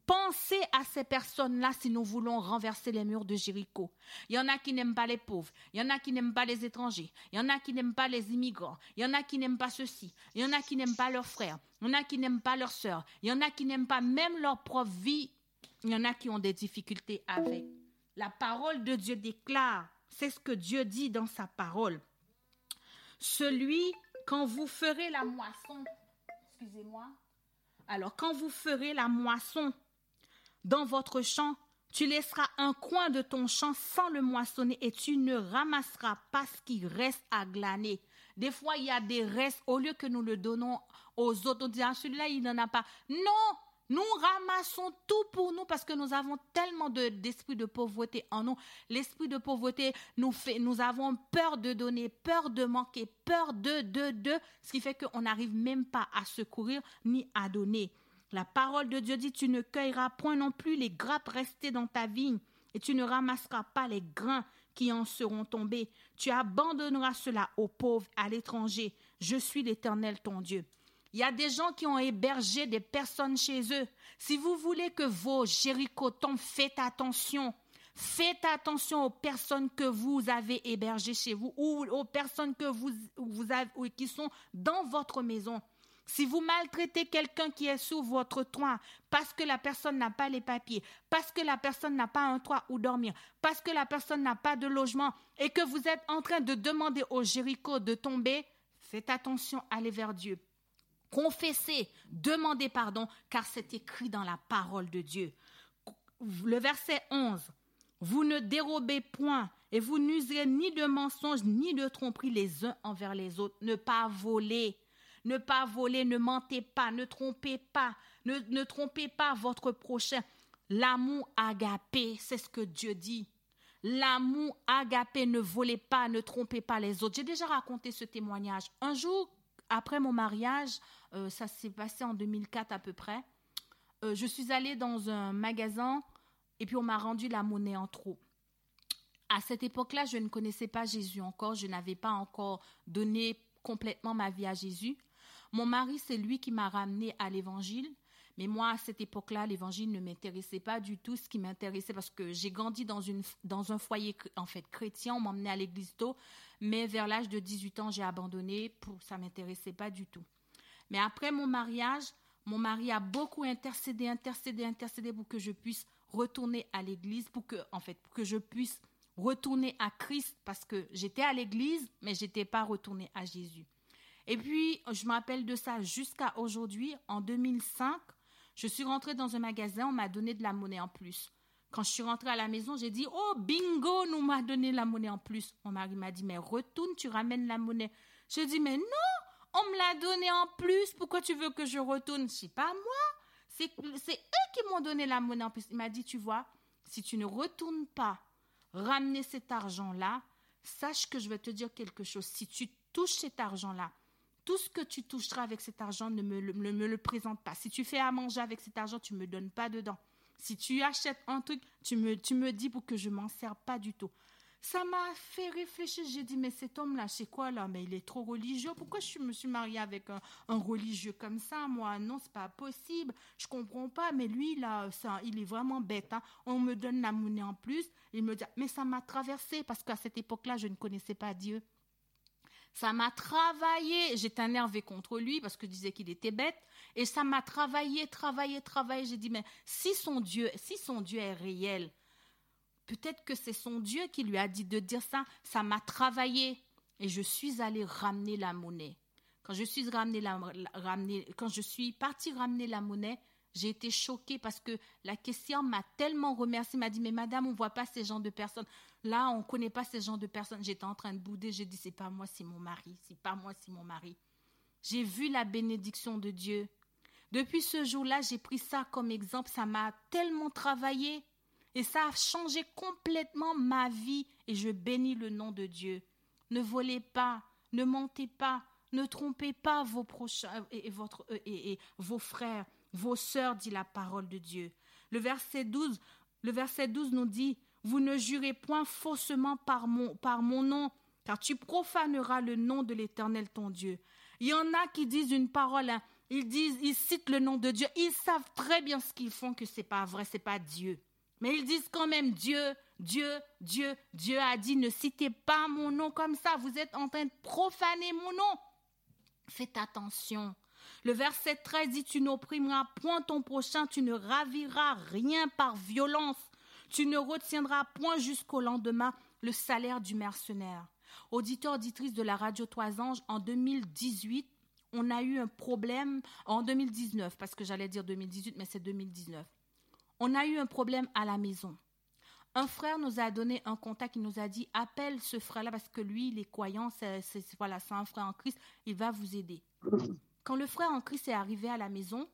Pensez à ces personnes-là si nous voulons renverser les murs de Jéricho. Il y en a qui n'aiment pas les pauvres, il y en a qui n'aiment pas les étrangers, il y en a qui n'aiment pas les immigrants, il y en a qui n'aiment pas ceci, il y en a qui n'aiment pas leurs frères, il y en a qui n'aiment pas leurs sœurs, il y en a qui n'aiment pas même leur propre vie, il y en a qui ont des difficultés avec. La parole de Dieu déclare, c'est ce que Dieu dit dans sa parole. Celui, quand vous ferez la moisson, excusez-moi, alors quand vous ferez la moisson, dans votre champ, tu laisseras un coin de ton champ sans le moissonner et tu ne ramasseras pas ce qui reste à glaner. Des fois, il y a des restes, au lieu que nous le donnons aux autres, on dit, ah, celui-là, il n'en a pas. Non, nous ramassons tout pour nous parce que nous avons tellement d'esprit de, pauvreté en nous. L'esprit de pauvreté nous fait, nous avons peur de donner, peur de manquer, peur de, de, de, ce qui fait qu'on n'arrive même pas à secourir ni à donner. La parole de Dieu dit, tu ne cueilleras point non plus les grappes restées dans ta vigne et tu ne ramasseras pas les grains qui en seront tombés. Tu abandonneras cela aux pauvres, à l'étranger. Je suis l'Éternel ton Dieu. Il y a des gens qui ont hébergé des personnes chez eux. Si vous voulez que vos Jéricho tombent, faites attention. Faites attention aux personnes que vous avez hébergées chez vous ou aux personnes que vous, qui sont dans votre maison. Si vous maltraitez quelqu'un qui est sous votre toit parce que la personne n'a pas les papiers, parce que la personne n'a pas un toit où dormir, parce que la personne n'a pas de logement et que vous êtes en train de demander au Jéricho de tomber, faites attention, allez vers Dieu. Confessez, demandez pardon, car c'est écrit dans la parole de Dieu. Le verset 11. Vous ne dérobez point et vous n'userez ni de mensonges ni de tromperies les uns envers les autres. Ne pas voler. Ne pas voler, ne mentez pas, ne trompez pas, ne, ne trompez pas votre prochain. L'amour agapé, c'est ce que Dieu dit. L'amour agapé, ne volez pas, ne trompez pas les autres. J'ai déjà raconté ce témoignage. Un jour, après mon mariage, euh, ça s'est passé en 2004 à peu près, euh, je suis allée dans un magasin et puis on m'a rendu la monnaie en trop. À cette époque-là, je ne connaissais pas Jésus encore, je n'avais pas encore donné complètement ma vie à Jésus. Mon mari, c'est lui qui m'a ramené à l'évangile. Mais moi, à cette époque-là, l'évangile ne m'intéressait pas du tout. Ce qui m'intéressait, parce que j'ai grandi dans un foyer en fait chrétien, on m'emmenait à l'église tôt, mais vers l'âge de 18 ans, j'ai abandonné, pour, ça m'intéressait pas du tout. Mais après mon mariage, mon mari a beaucoup intercédé, intercédé, intercédé pour que je puisse retourner à l'église, pour que, en fait, que je puisse retourner à Christ, parce que j'étais à l'église, mais j'étais pas retournée à Jésus. Et puis, je me rappelle de ça jusqu'à aujourd'hui, en 2005, je suis rentrée dans un magasin, on m'a donné de la monnaie en plus. Quand je suis rentrée à la maison, j'ai dit Oh, bingo, nous m'a donné la monnaie en plus. Mon mari m'a dit Mais retourne, tu ramènes la monnaie. Je dis Mais non, on me l'a donné en plus. Pourquoi tu veux que je retourne C'est pas moi. C'est eux qui m'ont donné la monnaie en plus. Il m'a dit Tu vois, si tu ne retournes pas ramener cet argent-là, sache que je vais te dire quelque chose. Si tu touches cet argent-là, tout ce que tu toucheras avec cet argent, ne me, le présente pas. Si tu fais à manger avec cet argent, tu ne me donnes pas dedans. Si tu achètes un truc, tu me, tu me dis pour que je m'en sers pas du tout. Ça m'a fait réfléchir. J'ai dit, mais cet homme-là, c'est quoi là? Mais il est trop religieux. Pourquoi je me suis mariée avec un, religieux comme ça Moi, non, c'est pas possible. Je comprends pas. Mais lui, là, il est vraiment bête. Hein. On me donne la monnaie en plus. Il me dit, mais ça m'a traversé parce qu'à cette époque-là, je ne connaissais pas Dieu. Ça m'a travaillé. J'étais énervée contre lui parce que je disais qu'il était bête. Et ça m'a travaillé, travaillé, travaillé. J'ai dit, mais si son Dieu, si son Dieu est réel, peut-être que c'est son Dieu qui lui a dit de dire ça. Ça m'a travaillé. Et je suis allée ramener la monnaie. Quand je suis ramenée la, ramener, partie ramener la monnaie, j'ai été choquée parce que la caissière m'a tellement remercié, m'a dit mais madame, on voit pas ces gens de personnes. Là, on connaît pas ces gens de personnes. J'étais en train de bouder, j'ai dit c'est pas moi, c'est mon mari, c'est pas moi, c'est mon mari. J'ai vu la bénédiction de Dieu. Depuis ce jour-là, j'ai pris ça comme exemple, ça m'a tellement travaillé et ça a changé complètement ma vie et je bénis le nom de Dieu. Ne volez pas, ne mentez pas, ne trompez pas vos prochains et, votre, et, et vos frères vos sœurs, dit la parole de Dieu. Le verset 12, le verset 12 nous dit, vous ne jurez point faussement par mon, par mon nom, car tu profaneras le nom de l'Éternel ton Dieu. Il y en a qui disent une parole, hein, ils disent, ils citent le nom de Dieu, ils savent très bien ce qu'ils font que c'est pas vrai, c'est pas Dieu. Mais ils disent quand même Dieu, Dieu, Dieu, Dieu a dit ne citez pas mon nom comme ça, vous êtes en train de profaner mon nom. Faites attention. Le verset 13 dit, tu n'opprimeras point ton prochain, tu ne raviras rien par violence, tu ne retiendras point jusqu'au lendemain le salaire du mercenaire. Auditeur, auditrice de la radio Trois Anges, en 2018, on a eu un problème, en 2019, parce que j'allais dire 2018, mais c'est 2019. On a eu un problème à la maison. Un frère nous a donné un contact, il nous a dit appelle ce frère-là parce que lui, il est croyant, c'est voilà, un frère en Christ, il va vous aider. Quand le frère en Christ est arrivé à la maison,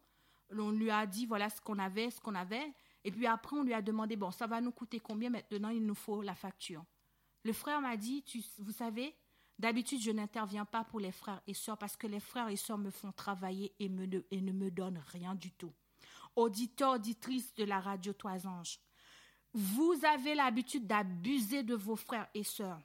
on lui a dit voilà ce qu'on avait, ce qu'on avait, et puis après on lui a demandé bon ça va nous coûter combien? Maintenant il nous faut la facture. Le frère m'a dit vous savez d'habitude je n'interviens pas pour les frères et sœurs parce que les frères et sœurs me font travailler et ne me donnent rien du tout. Auditeur, auditrice de la radio Toisange, vous avez l'habitude d'abuser de vos frères et sœurs.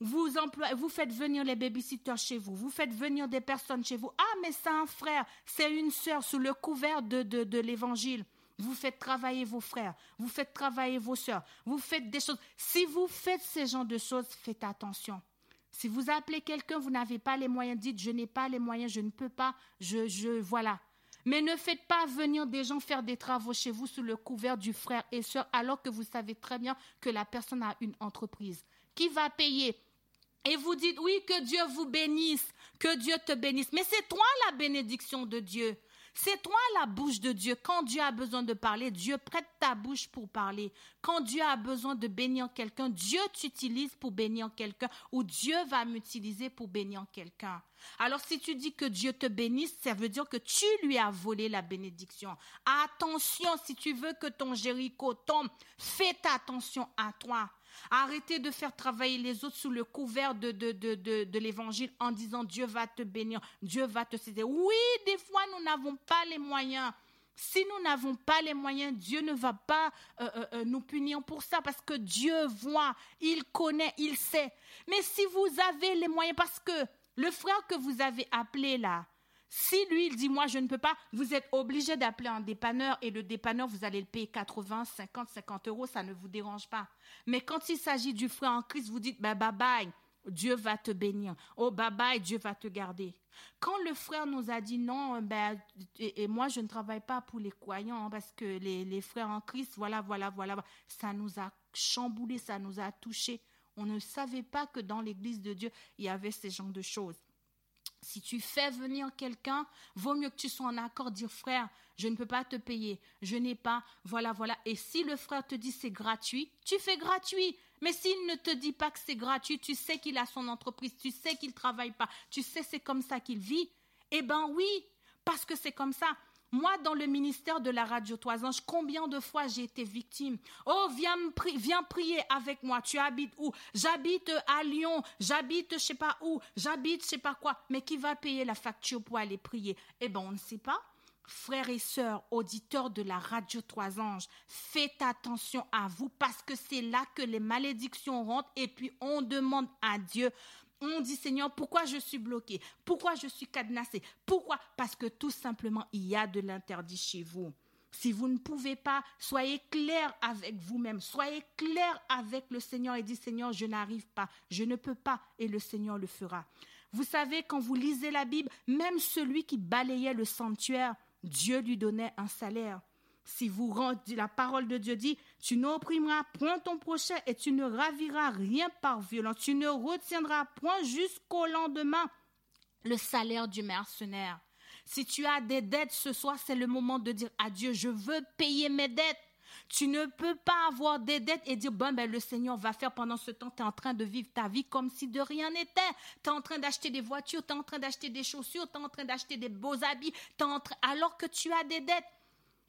Vous, vous faites venir les babysitters chez vous, vous faites venir des personnes chez vous. Ah, mais c'est un frère, c'est une sœur sous le couvert de, de, l'évangile. Vous faites travailler vos frères, vous faites travailler vos sœurs, vous faites des choses. Si vous faites ce genre de choses, faites attention. Si vous appelez quelqu'un, vous n'avez pas les moyens, dites je n'ai pas les moyens, je ne peux pas, je, je, voilà. Mais ne faites pas venir des gens faire des travaux chez vous sous le couvert du frère et sœur alors que vous savez très bien que la personne a une entreprise. Qui va payer? Et vous dites oui, que Dieu vous bénisse, que Dieu te bénisse. Mais c'est toi la bénédiction de Dieu. C'est toi la bouche de Dieu. Quand Dieu a besoin de parler, Dieu prête ta bouche pour parler. Quand Dieu a besoin de bénir quelqu'un, Dieu t'utilise pour bénir quelqu'un ou Dieu va m'utiliser pour bénir quelqu'un. Alors si tu dis que Dieu te bénisse, ça veut dire que tu lui as volé la bénédiction. Attention, si tu veux que ton Jéricho tombe, fais attention à toi. Arrêtez de faire travailler les autres sous le couvert de, de, de, de, l'évangile en disant Dieu va te bénir, Dieu va te céder. Oui, des fois, nous n'avons pas les moyens. Si nous n'avons pas les moyens, Dieu ne va pas euh, euh, euh, nous punir pour ça parce que Dieu voit, il connaît, il sait. Mais si vous avez les moyens, parce que le frère que vous avez appelé là, si lui, il dit, moi, je ne peux pas, vous êtes obligé d'appeler un dépanneur et le dépanneur, vous allez le payer 80, 50, 50 euros, ça ne vous dérange pas. Mais quand il s'agit du frère en Christ, vous dites, bah, bye bye, Dieu va te bénir. Oh, bye bye, Dieu va te garder. Quand le frère nous a dit non, ben, et, moi je ne travaille pas pour les croyants hein, parce que les, frères en Christ, voilà, voilà, voilà, ça nous a chamboulé, ça nous a touché. On ne savait pas que dans l'église de Dieu, il y avait ce genre de choses. Si tu fais venir quelqu'un, vaut mieux que tu sois en accord, dire frère, je ne peux pas te payer, je n'ai pas, voilà, voilà. Et si le frère te dit c'est gratuit, tu fais gratuit. Mais s'il ne te dit pas que c'est gratuit, tu sais qu'il a son entreprise, tu sais qu'il ne travaille pas, tu sais c'est comme ça qu'il vit. Eh ben oui, parce que c'est comme ça. Moi, dans le ministère de la radio Toisange, combien de fois j'ai été victime Oh, viens, prier avec moi. Tu habites où? J'habite à Lyon. J'habite je sais pas où. J'habite je sais pas quoi. Mais qui va payer la facture pour aller prier? Eh ben, on ne sait pas. Frères et sœurs, auditeurs de la radio Toisange, faites attention à vous parce que c'est là que les malédictions rentrent et puis on demande à Dieu on dit Seigneur, pourquoi je suis bloqué? Pourquoi je suis cadenassé? Pourquoi? Parce que tout simplement, il y a de l'interdit chez vous. Si vous ne pouvez pas, soyez clair avec vous-même, soyez clair avec le Seigneur et dites Seigneur, je n'arrive pas, je ne peux pas, et le Seigneur le fera. Vous savez, quand vous lisez la Bible, même celui qui balayait le sanctuaire, Dieu lui donnait un salaire. Si vous rendez, la parole de Dieu dit, tu n'opprimeras point ton prochain et tu ne raviras rien par violence. Tu ne retiendras point jusqu'au lendemain le salaire du mercenaire. Si tu as des dettes ce soir, c'est le moment de dire à Dieu, je veux payer mes dettes. Tu ne peux pas avoir des dettes et dire, bon, ben, le Seigneur va faire pendant ce temps, tu es en train de vivre ta vie comme si de rien n'était. Tu es en train d'acheter des voitures, tu es en train d'acheter des chaussures, tu es en train d'acheter des beaux habits, alors que tu as des dettes.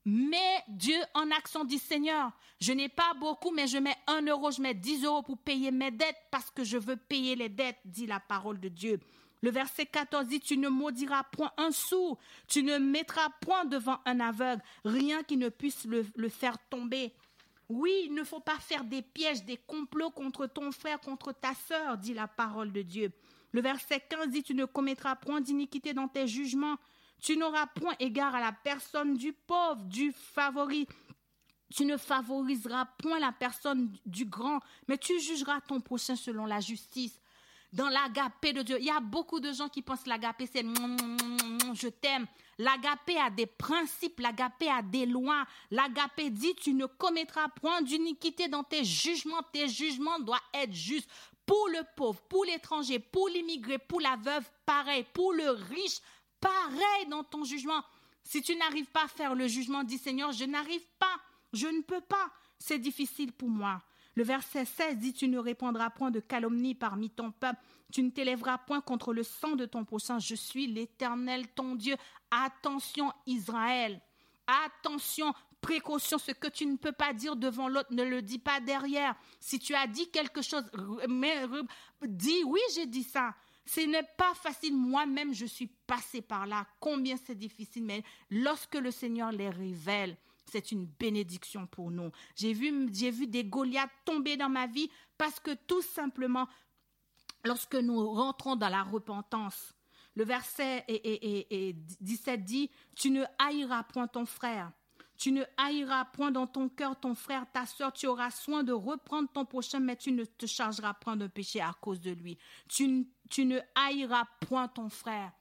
Mais Dieu en action dit Seigneur, je n'ai pas beaucoup, mais je mets un euro, je mets dix euros pour payer mes dettes parce que je veux payer les dettes, dit la parole de Dieu. Le verset 14 dit, tu ne maudiras point un sou, tu ne mettras point devant un aveugle, rien qui ne puisse le, le faire tomber. Oui, il ne faut pas faire des pièges, des complots contre ton frère, contre ta sœur, dit la parole de Dieu. Le verset 15 dit, tu ne commettras point d'iniquité dans tes jugements, tu n'auras point égard à la personne du pauvre, du favori. Tu ne favoriseras point la personne du grand, mais tu jugeras ton prochain selon la justice. Dans l'agapé de Dieu, il y a beaucoup de gens qui pensent l'agapé, c'est je t'aime. L'agapé a des principes, l'agapé a des lois. L'agapé dit, tu ne commettras point d'iniquité dans tes jugements. Tes jugements doivent être justes pour le pauvre, pour l'étranger, pour l'immigré, pour la veuve, pareil, pour le riche, pareil dans ton jugement. Si tu n'arrives pas à faire le jugement, dis Seigneur, je n'arrive pas. Je ne peux pas. C'est difficile pour moi. Le verset 16 dit Tu ne répandras point de calomnie parmi ton peuple, tu ne t'élèveras point contre le sang de ton prochain. Je suis l'Éternel, ton Dieu. Attention, Israël. Attention, précaution, ce que tu ne peux pas dire devant l'autre, ne le dis pas derrière. Si tu as dit quelque chose, dis oui, j'ai dit ça. Ce n'est pas facile. Moi-même, je suis passé par là. Combien c'est difficile, mais lorsque le Seigneur les révèle, c'est une bénédiction pour nous. J'ai vu, j'ai vu des Goliaths tomber dans ma vie parce que tout simplement, lorsque nous rentrons dans la repentance, le verset 17 dit, tu ne haïras point ton frère. Tu ne haïras point dans ton cœur ton frère, ta soeur, tu auras soin de reprendre ton prochain, mais tu ne te chargeras point de péché à cause de lui. Tu, ne haïras point ton frère.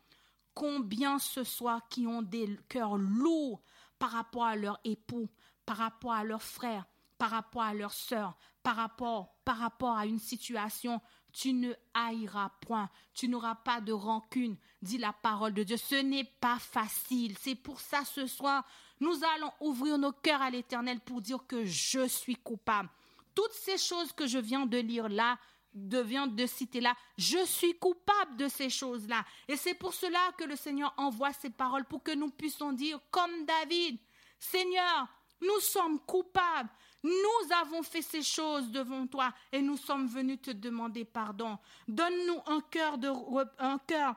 Combien ce soit qui ont des cœurs lourds par rapport à leur époux, par rapport à leur frère, par rapport à leur sœur, par rapport, par rapport à une situation, tu ne haïras point, tu n'auras pas de rancune, dit la parole de Dieu. Ce n'est pas facile. C'est pour ça ce soir, nous allons ouvrir nos cœurs à l'Éternel pour dire que je suis coupable. Toutes ces choses que je viens de lire là, de viens de citer là, je suis coupable de ces choses-là. Et c'est pour cela que le Seigneur envoie ces paroles pour que nous puissions dire comme David, Seigneur, nous sommes coupables. Nous avons fait ces choses devant toi et nous sommes venus te demander pardon. Donne-nous un cœur de un cœur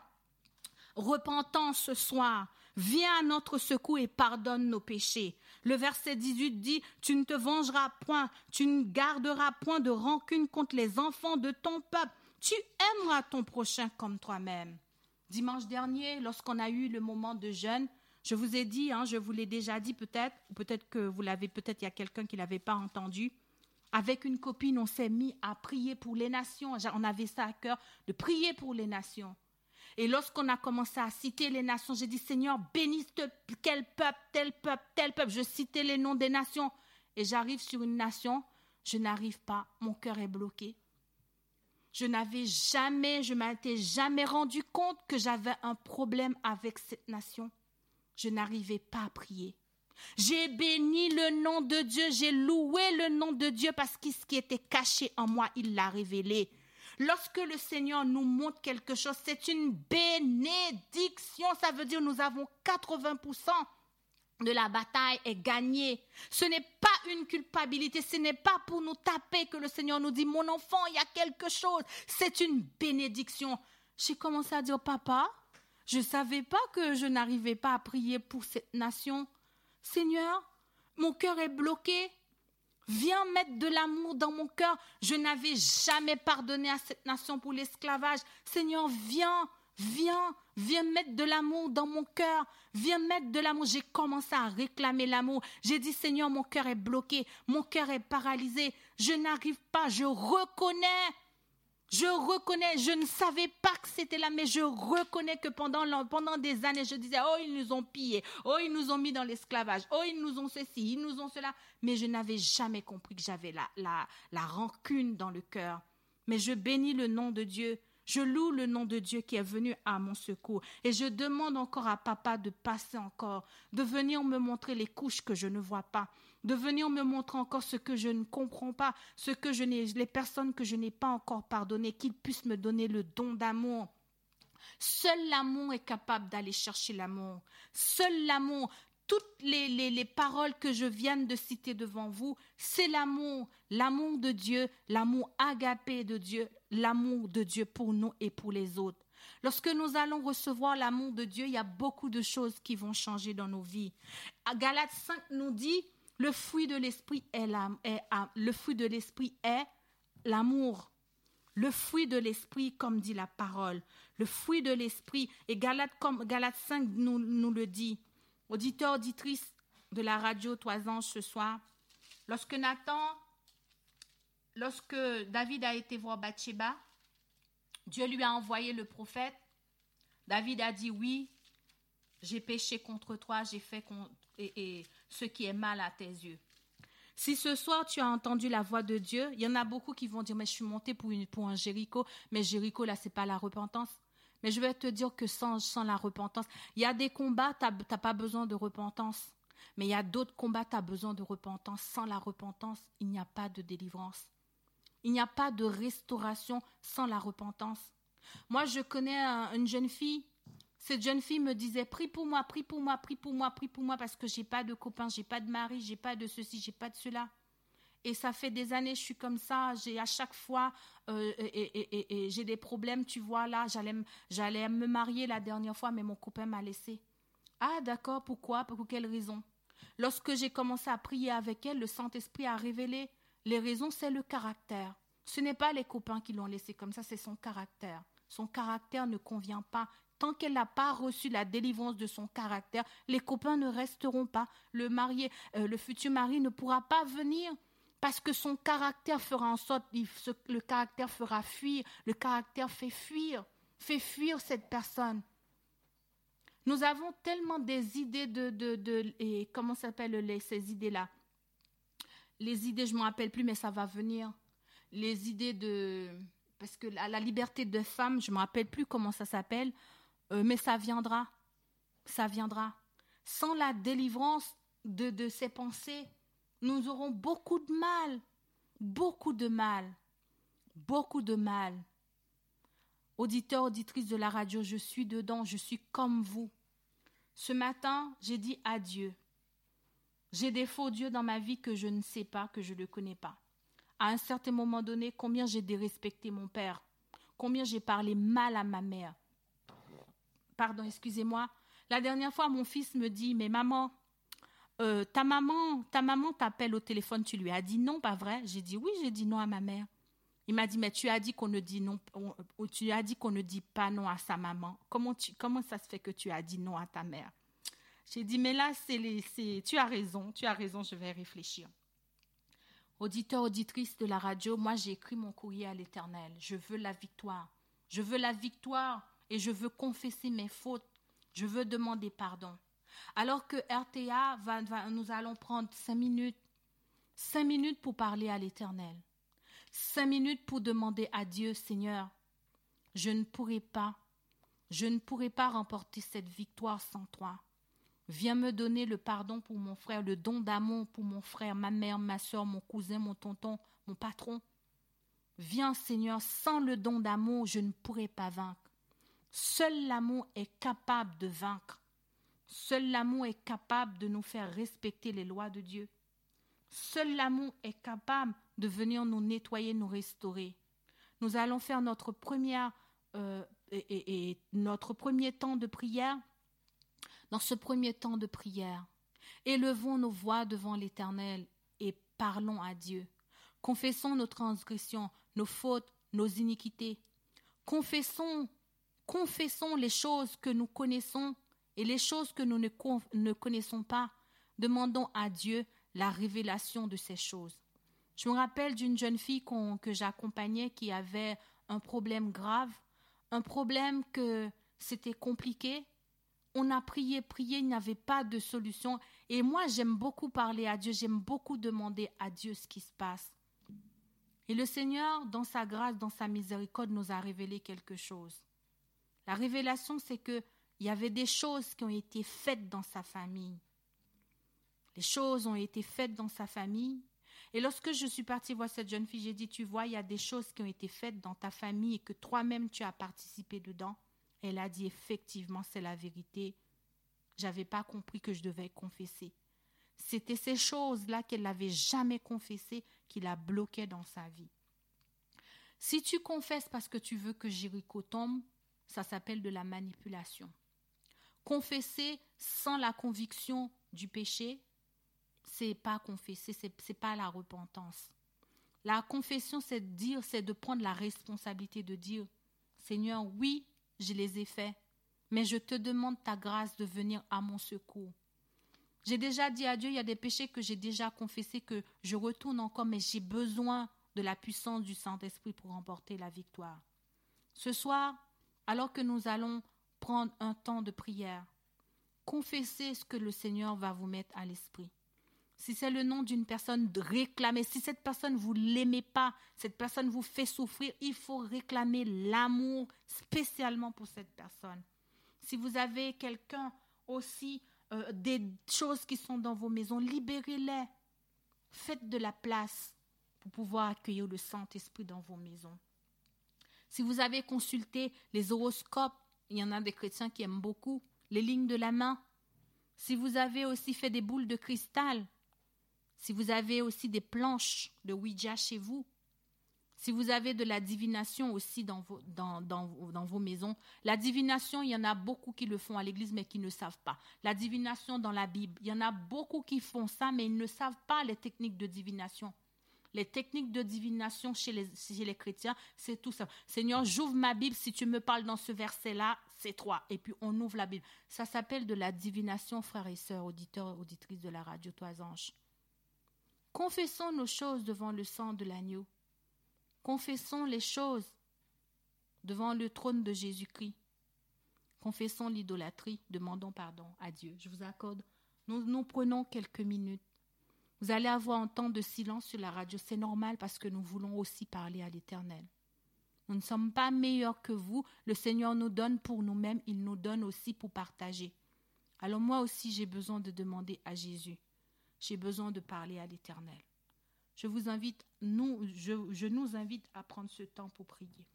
repentant ce soir. Viens à notre secours et pardonne nos péchés. Le verset 18 dit, Tu ne te vengeras point, tu ne garderas point de rancune contre les enfants de ton peuple, tu aimeras ton prochain comme toi-même. Dimanche dernier, lorsqu'on a eu le moment de jeûne, je vous ai dit, hein, je vous l'ai déjà dit peut-être, peut-être que vous l'avez, peut-être il y a quelqu'un qui ne l'avait pas entendu. Avec une copine, on s'est mis à prier pour les nations. On avait ça à cœur de prier pour les nations. Et lorsqu'on a commencé à citer les nations, j'ai dit Seigneur, bénisse quel peuple, tel peuple, tel peuple. Je citais les noms des nations. Et j'arrive sur une nation, je n'arrive pas, mon cœur est bloqué. Je n'avais jamais, je m'étais jamais rendu compte que j'avais un problème avec cette nation je n'arrivais pas à prier. J'ai béni le nom de Dieu, j'ai loué le nom de Dieu parce que ce qui était caché en moi, il l'a révélé. Lorsque le Seigneur nous montre quelque chose, c'est une bénédiction. Ça veut dire nous avons 80% de la bataille est gagnée. Ce n'est pas une culpabilité, ce n'est pas pour nous taper que le Seigneur nous dit, mon enfant, il y a quelque chose. C'est une bénédiction. J'ai commencé à dire, papa, je ne savais pas que je n'arrivais pas à prier pour cette nation. Seigneur, mon cœur est bloqué. Viens mettre de l'amour dans mon cœur. Je n'avais jamais pardonné à cette nation pour l'esclavage. Seigneur, viens, viens, viens mettre de l'amour dans mon cœur. Viens mettre de l'amour. J'ai commencé à réclamer l'amour. J'ai dit, Seigneur, mon cœur est bloqué. Mon cœur est paralysé. Je n'arrive pas. Je reconnais je reconnais, je ne savais pas que c'était là, mais je reconnais que pendant, des années, je disais, oh, ils nous ont pillés, oh, ils nous ont mis dans l'esclavage, oh, ils nous ont ceci, ils nous ont cela. Mais je n'avais jamais compris que j'avais la, la, la rancune dans le cœur. Mais je bénis le nom de Dieu. Je loue le nom de Dieu qui est venu à mon secours. Et je demande encore à papa de passer encore, de venir me montrer les couches que je ne vois pas, de venir me montrer encore ce que je ne comprends pas, ce que je n'ai, les personnes que je n'ai pas encore pardonnées, qu'ils puissent me donner le don d'amour. Seul l'amour est capable d'aller chercher l'amour. Seul l'amour, toutes les, les, les, paroles que je viens de citer devant vous, c'est l'amour, l'amour de Dieu, l'amour agapé de Dieu, l'amour de Dieu pour nous et pour les autres. Lorsque nous allons recevoir l'amour de Dieu, il y a beaucoup de choses qui vont changer dans nos vies. Galates 5 nous dit, le fruit de l'esprit est, le fruit de l'esprit est l'amour. Le fruit de l'esprit, comme dit la parole, le fruit de l'esprit, et Galates 5 nous, le dit. Auditeur, auditrice de la radio Toisange ce soir, lorsque Nathan, lorsque David a été voir Bathsheba, Dieu lui a envoyé le prophète. David a dit oui, j'ai péché contre toi, j'ai fait et, ce qui est mal à tes yeux. Si ce soir tu as entendu la voix de Dieu, il y en a beaucoup qui vont dire mais je suis monté pour, un Jéricho, mais Jéricho là c'est pas la repentance. Mais je vais te dire que sans, sans la repentance, il y a des combats, tu n'as pas besoin de repentance. Mais il y a d'autres combats, tu as besoin de repentance. Sans la repentance, il n'y a pas de délivrance. Il n'y a pas de restauration sans la repentance. Moi, je connais une jeune fille. Cette jeune fille me disait prie pour moi, prie pour moi, prie pour moi, prie pour moi parce que j'ai pas de copain, j'ai pas de mari, j'ai pas de ceci, j'ai pas de cela. Et ça fait des années, je suis comme ça. J'ai à chaque fois, euh, et, j'ai des problèmes. Tu vois là, j'allais, me marier la dernière fois, mais mon copain m'a laissé. Ah d'accord, pourquoi? Pour quelle raison? Lorsque j'ai commencé à prier avec elle, le Saint-Esprit a révélé les raisons, c'est le caractère. Ce n'est pas les copains qui l'ont laissé comme ça, c'est son caractère. Son caractère ne convient pas. Tant qu'elle n'a pas reçu la délivrance de son caractère, les copains ne resteront pas. Le marié, euh, le futur mari ne pourra pas venir parce que son caractère fera en sorte, le caractère fera fuir, le caractère fait fuir, fait fuir cette personne. Nous avons tellement des idées de, de, de et comment s'appellent ces idées-là? Les idées, je ne me rappelle plus, mais ça va venir. Les idées de, parce que la liberté de femme, je ne me rappelle plus comment ça s'appelle, euh, mais ça viendra, ça viendra. Sans la délivrance de, de ces pensées, nous aurons beaucoup de mal, beaucoup de mal, beaucoup de mal. Auditeur, auditrice de la radio, je suis dedans, je suis comme vous. Ce matin, j'ai dit adieu. J'ai des faux dieux dans ma vie que je ne sais pas, que je ne connais pas. À un certain moment donné, combien j'ai dérespecté mon père, combien j'ai parlé mal à ma mère. Pardon, excusez-moi. La dernière fois, mon fils me dit, mais maman, euh, ta maman, ta maman t'appelle au téléphone, tu lui as dit non, pas vrai? J'ai dit oui, j'ai dit non à ma mère. Il m'a dit, mais tu as dit qu'on ne dit non, pas non à sa maman. Comment, ça se fait que tu as dit non à ta mère? J'ai dit, mais là, c'est, tu as raison, tu as raison, je vais réfléchir. Auditeur, auditrice de la radio, moi j'ai écrit mon courrier à l'Éternel. Je veux la victoire. Je veux la victoire et je veux confesser mes fautes. Je veux demander pardon. Alors que RTA, va, nous allons prendre cinq minutes, cinq minutes pour parler à l'Éternel cinq minutes pour demander à Dieu, Seigneur, je ne pourrai pas, je ne pourrai pas remporter cette victoire sans toi. Viens me donner le pardon pour mon frère, le don d'amour pour mon frère, ma mère, ma soeur, mon cousin, mon tonton, mon patron. Viens, Seigneur, sans le don d'amour, je ne pourrai pas vaincre. Seul l'amour est capable de vaincre. Seul l'amour est capable de nous faire respecter les lois de Dieu. Seul l'amour est capable de venir nous nettoyer, nous restaurer. Nous allons faire notre euh, premier temps de prière. Dans ce premier temps de prière, élevons nos voix devant l'Éternel et parlons à Dieu. Confessons nos transgressions, nos fautes, nos iniquités. Confessons, confessons les choses que nous connaissons et les choses que nous ne, connaissons pas. Demandons à Dieu la révélation de ces choses. Je me rappelle d'une jeune fille que j'accompagnais qui avait un problème grave, un problème que c'était compliqué. On a prié, prié, il n'y avait pas de solution. Et moi, j'aime beaucoup parler à Dieu, j'aime beaucoup demander à Dieu ce qui se passe. Et le Seigneur, dans sa grâce, dans sa miséricorde, nous a révélé quelque chose. La révélation, c'est qu'il y avait des choses qui ont été faites dans sa famille. Les choses ont été faites dans sa famille, et lorsque je suis partie voir cette jeune fille, j'ai dit, tu vois, il y a des choses qui ont été faites dans ta famille et que toi-même tu as participé dedans. Elle a dit, effectivement, c'est la vérité. J'avais pas compris que je devais confesser. C'était ces choses-là qu'elle n'avait jamais confessées qui la bloquaient dans sa vie. Si tu confesses parce que tu veux que Jéricho tombe, ça s'appelle de la manipulation. Confesser sans la conviction du péché, c'est pas confesser, c'est, pas la repentance. La confession, c'est de dire, c'est de prendre la responsabilité de dire, Seigneur, oui, je les ai faits, mais je te demande ta grâce de venir à mon secours. J'ai déjà dit à Dieu, il y a des péchés que j'ai déjà confessés, que je retourne encore, mais j'ai besoin de la puissance du Saint-Esprit pour remporter la victoire. Ce soir, alors que nous allons prendre un temps de prière, confessez ce que le Seigneur va vous mettre à l'esprit si c'est le nom d'une personne, de réclamer. Si cette personne, vous l'aimez pas, cette personne vous fait souffrir, il faut réclamer l'amour spécialement pour cette personne. Si vous avez quelqu'un aussi euh, des choses qui sont dans vos maisons, libérez-les. Faites de la place pour pouvoir accueillir le Saint-Esprit dans vos maisons. Si vous avez consulté les horoscopes, il y en a des chrétiens qui aiment beaucoup, les lignes de la main. Si vous avez aussi fait des boules de cristal, si vous avez aussi des planches de Ouija chez vous, si vous avez de la divination aussi dans vos, maisons, la divination, il y en a beaucoup qui le font à l'église mais qui ne savent pas. La divination dans la Bible, il y en a beaucoup qui font ça mais ils ne savent pas les techniques de divination. Les techniques de divination chez les, chez les chrétiens, c'est tout ça. Seigneur, j'ouvre ma Bible, si tu me parles dans ce verset-là, c'est toi. Et puis on ouvre la Bible. Ça s'appelle de la divination, frères et sœurs, auditeurs, auditrices de la radio Trois Anges. Confessons nos choses devant le sang de l'agneau. Confessons les choses devant le trône de Jésus-Christ. Confessons l'idolâtrie, demandons pardon à Dieu. Je vous accorde. Nous prenons quelques minutes. Vous allez avoir un temps de silence sur la radio. C'est normal parce que nous voulons aussi parler à l'Éternel. Nous ne sommes pas meilleurs que vous. Le Seigneur nous donne pour nous-mêmes. Il nous donne aussi pour partager. Alors moi aussi, j'ai besoin de demander à Jésus. J'ai besoin de parler à l'Éternel. Je vous invite, nous, je, je nous invite à prendre ce temps pour prier.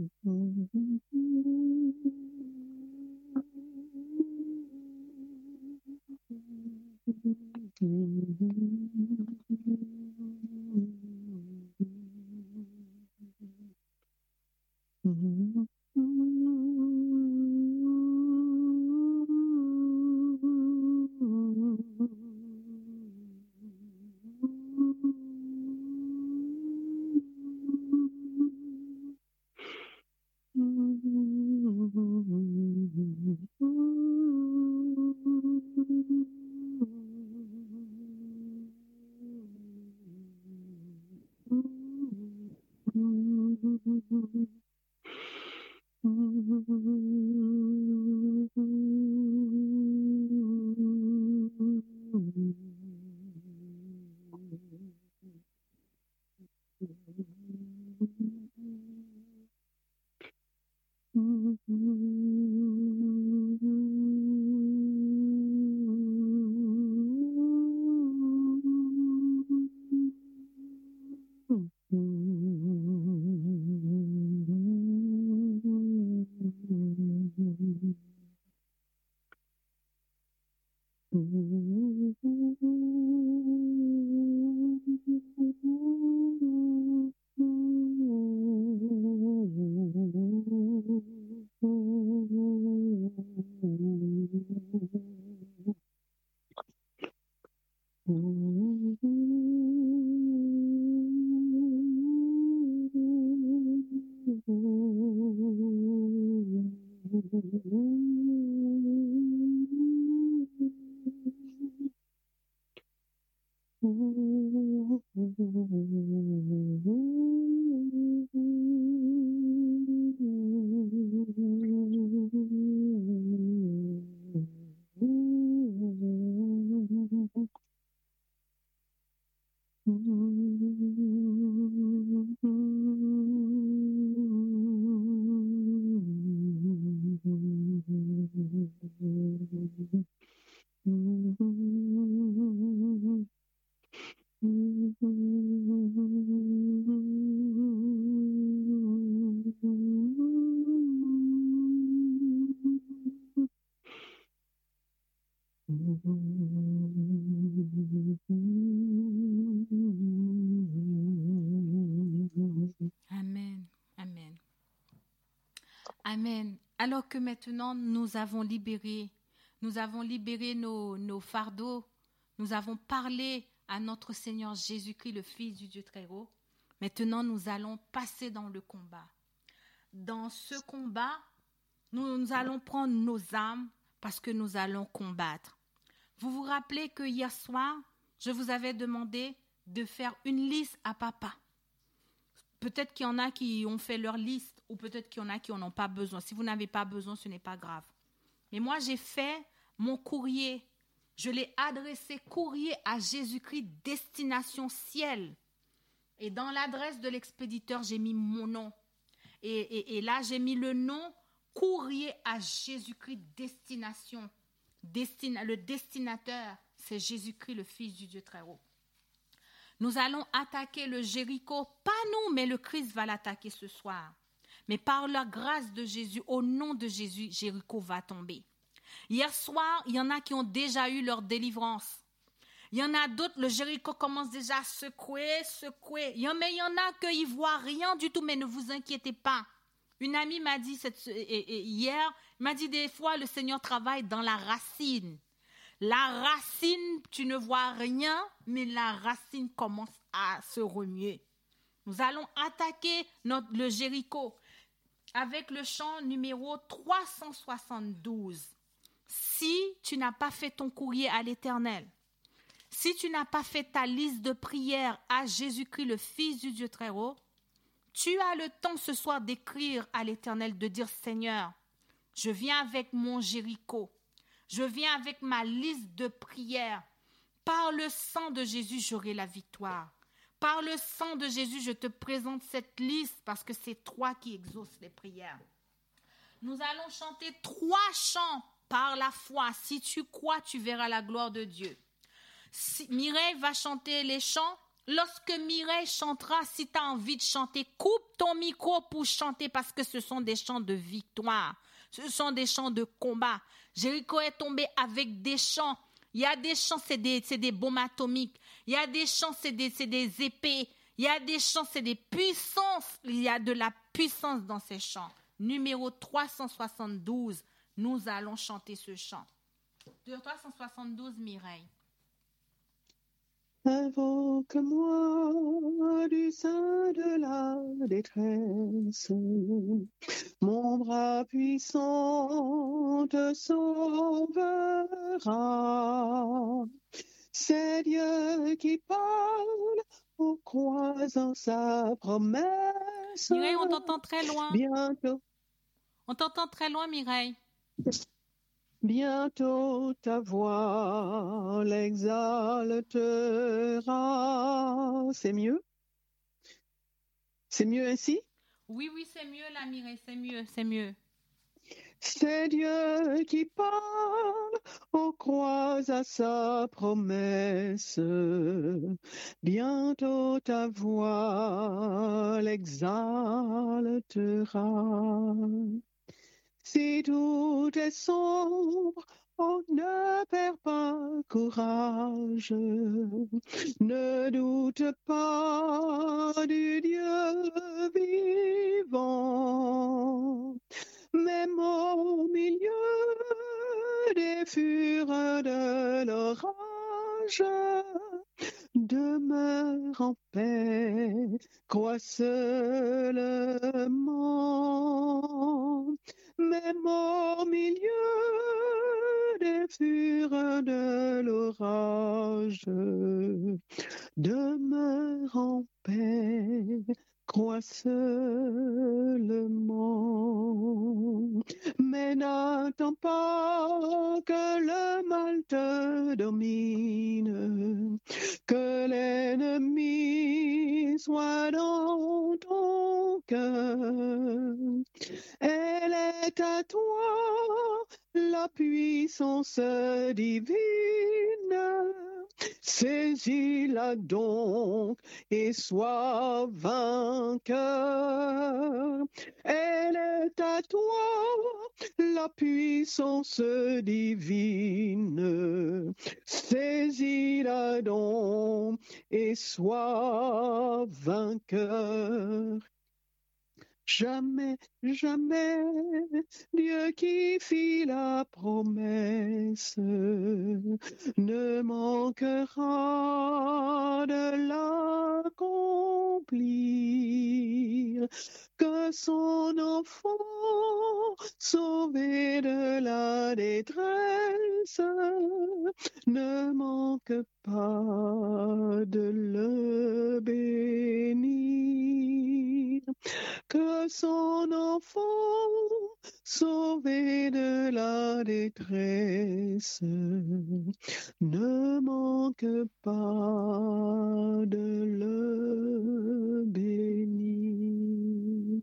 Mm-hmm. Maintenant nous avons libéré, nous avons libéré nos, fardeaux, nous avons parlé à notre Seigneur Jésus-Christ, le Fils du Dieu très haut. Maintenant, nous allons passer dans le combat. Dans ce combat, nous, nous allons prendre nos armes parce que nous allons combattre. Vous vous rappelez que hier soir, je vous avais demandé de faire une liste à papa. Peut-être qu'il y en a qui ont fait leur liste ou peut-être qu'il y en a qui n'en ont pas besoin. Si vous n'avez pas besoin, ce n'est pas grave. Mais moi, j'ai fait mon courrier. Je l'ai adressé courrier à Jésus-Christ, destination ciel. Et dans l'adresse de l'expéditeur, j'ai mis mon nom. Et, là, j'ai mis le nom courrier à Jésus-Christ, destination. Destina- le destinateur, c'est Jésus-Christ, le Fils du Dieu très haut. Nous allons attaquer le Jéricho, pas nous, mais le Christ va l'attaquer ce soir. Mais par la grâce de Jésus, au nom de Jésus, Jéricho va tomber. Hier soir, il y en a qui ont déjà eu leur délivrance. Il y en a d'autres, le Jéricho commence déjà à secouer, secouer. Mais il y en a qui ne voient rien du tout, mais ne vous inquiétez pas. Une amie m'a dit cette, et- et- hier, m'a dit des fois, le Seigneur travaille dans la racine. La racine, tu ne vois rien, mais la racine commence à se remuer. Nous allons attaquer notre, le Jéricho avec le chant numéro 372. Si tu n'as pas fait ton courrier à l'Éternel, si tu n'as pas fait ta liste de prières à Jésus-Christ, le Fils du Dieu très haut, tu as le temps ce soir d'écrire à l'Éternel, de dire Seigneur, je viens avec mon Jéricho, je viens avec ma liste de prières. Par le sang de Jésus, j'aurai la victoire. Par le sang de Jésus, je te présente cette liste parce que c'est toi qui exauces les prières. Nous allons chanter trois chants par la foi. Si tu crois, tu verras la gloire de Dieu. Mireille va chanter les chants. Lorsque Mireille chantera, si tu as envie de chanter, coupe ton micro pour chanter parce que ce sont des chants de victoire. Ce sont des chants de combat. Jéricho est tombé avec des chants. Il y a des chants, c'est des, c'est des bombes atomiques. Il y a des chants, c'est des, épées. Il y a des chants, c'est des puissances. Il y a de la puissance dans ces chants. Numéro 372, nous allons chanter ce chant. De 372, Mireille. Invoque-moi du sein de la détresse. Mon bras puissant te sauvera. C'est Dieu qui parle au croisant sa promesse. Mireille, on t'entend très loin. Bientôt, On t'entend très loin, Mireille. bientôt ta voix l'exaltera. C'est mieux? C'est mieux ainsi? Oui, oui, c'est mieux là, Mireille, c'est mieux, c'est mieux. C'est Dieu qui parle, on croit à sa promesse. Bientôt ta voix l'exaltera. Si tout est sombre, on ne perd pas courage. Ne doute pas du Dieu vivant. Même au milieu des fureurs de l'orage, demeure en paix, crois seulement. Même au milieu les fureurs de l'orage. Demeure en paix, crois seulement. Mais n'attends pas que le mal te domine, que l'ennemi soit dans ton cœur. Elle est à toi la puissance divine. Saisis-la donc et sois Elle est à toi la puissance divine. Saisis-la donc et sois vainqueur. Jamais, jamais, Dieu qui fit la promesse ne manquera de l'accomplir. Que son enfant, sauvé de la détresse, ne manque pas de le bénir. Que son enfant, sauvé de la détresse, ne manque pas de le bénir.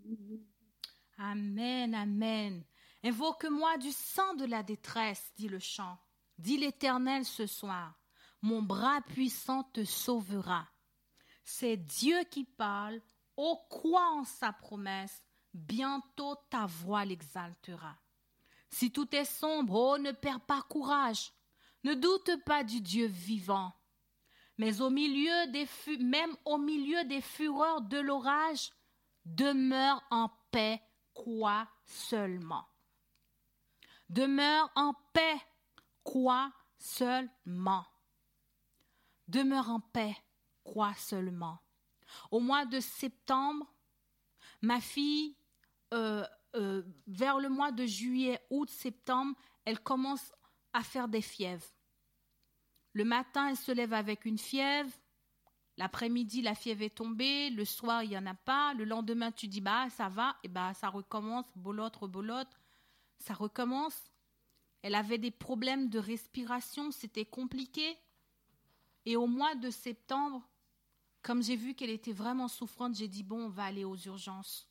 Amen, amen. Invoque-moi du sang de la détresse, dit le chant. Dit l'Éternel ce soir. Mon bras puissant te sauvera. C'est Dieu qui parle. Ô crois en sa promesse. Bientôt ta voix l'exaltera. Si tout est sombre, oh, ne perds pas courage. Ne doute pas du Dieu vivant. Mais au milieu des même au milieu des fureurs de l'orage, demeure en paix, quoi seulement? Demeure en paix, quoi seulement? Demeure en paix, quoi seulement? Au mois de septembre, ma fille, euh, euh, vers le mois de juillet, août, septembre, elle commence à faire des fièvres. Le matin, elle se lève avec une fièvre. L'après-midi, la fièvre est tombée. Le soir, il n'y en a pas. Le lendemain, tu dis, bah, ça va. Et bah, ça recommence. Bolotte, rebolotte. Ça recommence. Elle avait des problèmes de respiration. C'était compliqué. Et au mois de septembre, comme j'ai vu qu'elle était vraiment souffrante, j'ai dit, bon, on va aller aux urgences.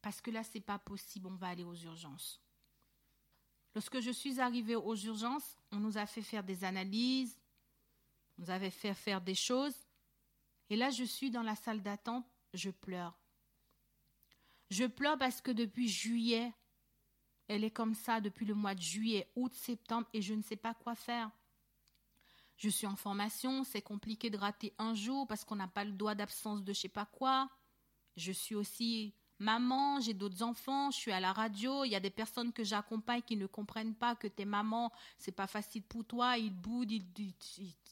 Parce que là, c'est pas possible. On va aller aux urgences. Lorsque je suis arrivée aux urgences, on nous a fait faire des analyses, on nous avait fait faire des choses. Et là, je suis dans la salle d'attente, je pleure. Je pleure parce que depuis juillet, elle est comme ça depuis le mois de juillet, août, septembre, et je ne sais pas quoi faire. Je suis en formation, c'est compliqué de rater un jour parce qu'on n'a pas le droit d'absence de je sais pas quoi. Je suis aussi maman, j'ai d'autres enfants, je suis à la radio, il y a des personnes que j'accompagne qui ne comprennent pas que t'es maman, c'est pas facile pour toi, ils boudent,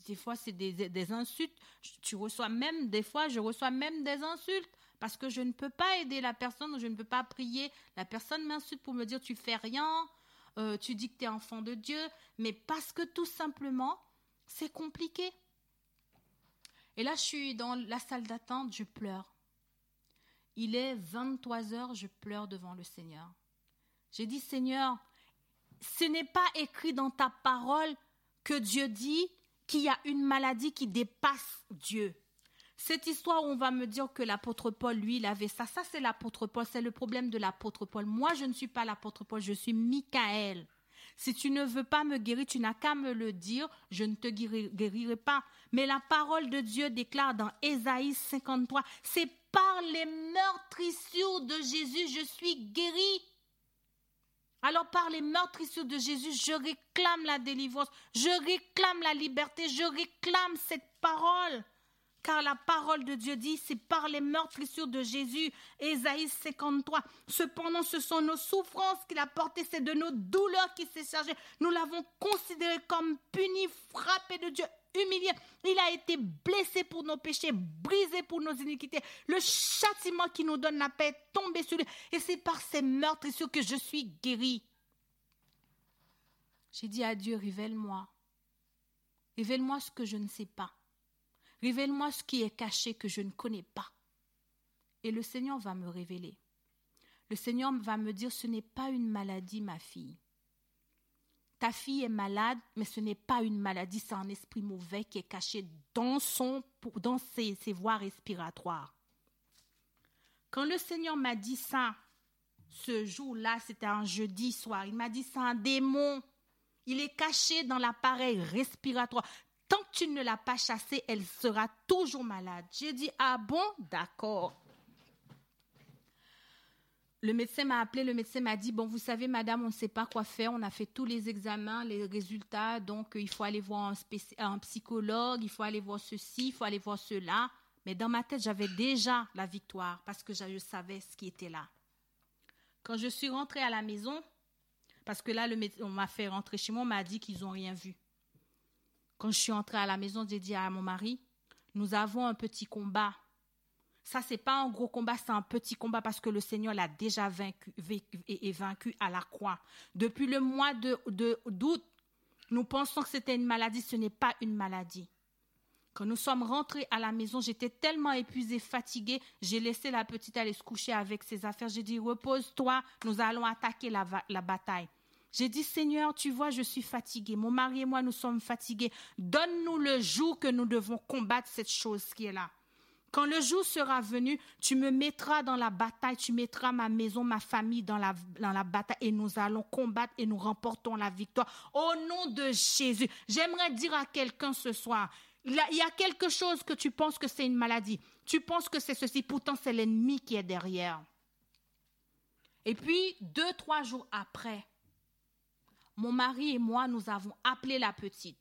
des fois c'est des, insultes, tu reçois même, des fois je reçois même des insultes parce que je ne peux pas aider la personne je ne peux pas prier. La personne m'insulte pour me dire tu fais rien, euh, tu dis que tu es enfant de Dieu, mais parce que tout simplement c'est compliqué. Et là je suis dans la salle d'attente, je pleure. Il est 23 heures, je pleure devant le Seigneur. J'ai dit, Seigneur, ce n'est pas écrit dans ta parole que Dieu dit qu'il y a une maladie qui dépasse Dieu. Cette histoire où on va me dire que l'apôtre Paul, lui, il avait ça, ça c'est l'apôtre Paul, c'est le problème de l'apôtre Paul. Moi, je ne suis pas l'apôtre Paul, je suis Michael. Si tu ne veux pas me guérir, tu n'as qu'à me le dire, je ne te guérirai pas. Mais la parole de Dieu déclare dans Ésaïe 53, c'est par les meurtrissures de Jésus, je suis guéri. Alors par les meurtrissures de Jésus, je réclame la délivrance, je réclame la liberté, je réclame cette parole. Car la parole de Dieu dit, c'est par les meurtrissures de Jésus, Ésaïe 53. Cependant, ce sont nos souffrances qu'il a portées, c'est de nos douleurs qu'il s'est chargé. Nous l'avons considéré comme puni, frappé de Dieu, humilié. Il a été blessé pour nos péchés, brisé pour nos iniquités. Le châtiment qui nous donne la paix est tombé sur lui. Et c'est par ces meurtrissures que je suis guéri. J'ai dit à Dieu, révèle-moi. Révèle-moi ce que je ne sais pas. Révèle-moi ce qui est caché que je ne connais pas. Et le Seigneur va me révéler. Le Seigneur va me dire, ce n'est pas une maladie, ma fille. Ta fille est malade, mais ce n'est pas une maladie, c'est un esprit mauvais qui est caché dans, son, dans ses, ses voies respiratoires. Quand le Seigneur m'a dit ça, ce jour-là, c'était un jeudi soir, il m'a dit, c'est un démon. Il est caché dans l'appareil respiratoire. Tant que tu ne l'as pas chassé, elle sera toujours malade. J'ai dit, ah bon, d'accord. Le médecin m'a appelé, le médecin m'a dit, bon, vous savez, madame, on ne sait pas quoi faire, on a fait tous les examens, les résultats, donc euh, il faut aller voir un, psychologue, il faut aller voir ceci, il faut aller voir cela. Mais dans ma tête, j'avais déjà la victoire parce que je savais ce qui était là. Quand je suis rentrée à la maison, parce que là, le on m'a fait rentrer chez moi, on m'a dit qu'ils n'ont rien vu. Quand je suis entrée à la maison, j'ai dit à mon mari, nous avons un petit combat. Ça, c'est pas un gros combat, c'est un petit combat parce que le Seigneur l'a déjà vaincu, et, vaincu à la croix. Depuis le mois de, d'août, nous pensons que c'était une maladie. Ce n'est pas une maladie. Quand nous sommes rentrés à la maison, j'étais tellement épuisée, fatiguée, j'ai laissé la petite aller se coucher avec ses affaires. J'ai dit, repose-toi, nous allons attaquer la, la bataille. J'ai dit, Seigneur, tu vois, je suis fatiguée. Mon mari et moi, nous sommes fatigués. Donne-nous le jour que nous devons combattre cette chose qui est là. Quand le jour sera venu, tu me mettras dans la bataille, tu mettras ma maison, ma famille dans la, bataille et nous allons combattre et nous remportons la victoire. Au nom de Jésus, j'aimerais dire à quelqu'un ce soir, il y a quelque chose que tu penses que c'est une maladie. Tu penses que c'est ceci. Pourtant, c'est l'ennemi qui est derrière. Et puis, deux, trois jours après, mon mari et moi, nous avons appelé la petite.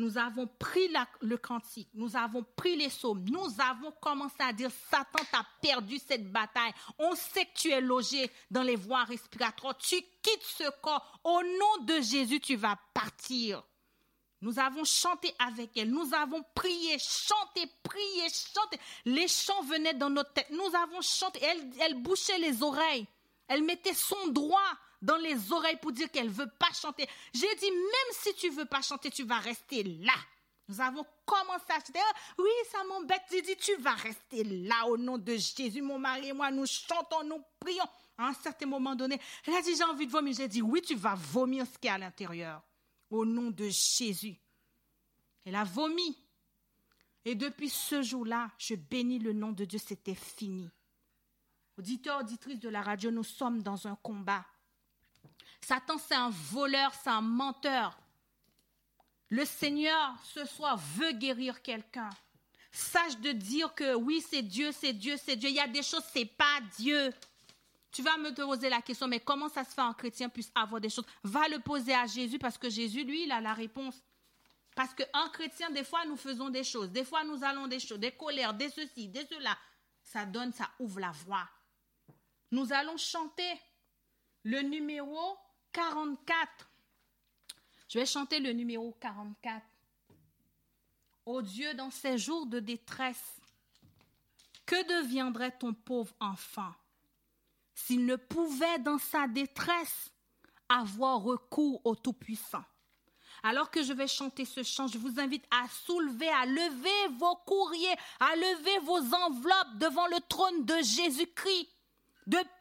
Nous avons pris le cantique, nous avons pris les psaumes, nous avons commencé à dire Satan t'a perdu cette bataille. On sait que tu es logé dans les voies respiratoires. Tu quittes ce corps. Au nom de Jésus, tu vas partir. Nous avons chanté avec elle, nous avons prié, chanté, prié, chanté. Les chants venaient dans notre tête. Nous avons chanté. Elle, elle bouchait les oreilles. Elle mettait son droit dans les oreilles pour dire qu'elle veut pas chanter. J'ai dit, même si tu veux pas chanter, tu vas rester là. Nous avons commencé à chanter. Oui, ça m'embête. J'ai dit, tu vas rester là au nom de Jésus. Mon mari et moi, nous chantons, nous prions. À un certain moment donné, elle a dit, j'ai envie de vomir. J'ai dit, oui, tu vas vomir ce qui est à l'intérieur au nom de Jésus. Elle a vomi. Et depuis ce jour-là, je bénis le nom de Dieu, c'était fini. Auditeurs, auditrices de la radio, nous sommes dans un combat. Satan, c'est un voleur, c'est un menteur. Le Seigneur, ce soir, veut guérir quelqu'un. Sache de dire que oui, c'est Dieu, c'est Dieu, c'est Dieu. Il y a des choses, c'est pas Dieu. Tu vas me poser la question, mais comment ça se fait un chrétien puisse avoir des choses? Va le poser à Jésus parce que Jésus, lui, il a la réponse. Parce qu'un chrétien, des fois, nous faisons des choses. Des fois, nous allons des choses, des colères, des ceci, des cela. Ça donne, ça ouvre la voie. Nous allons chanter le numéro 44. Je vais chanter le numéro 44. Ô Dieu, dans ces jours de détresse, que deviendrait ton pauvre enfant s'il ne pouvait dans sa détresse avoir recours au Tout-Puissant? Alors que je vais chanter ce chant, je vous invite à soulever, à lever vos courriers, à lever vos enveloppes devant le trône de Jésus-Christ,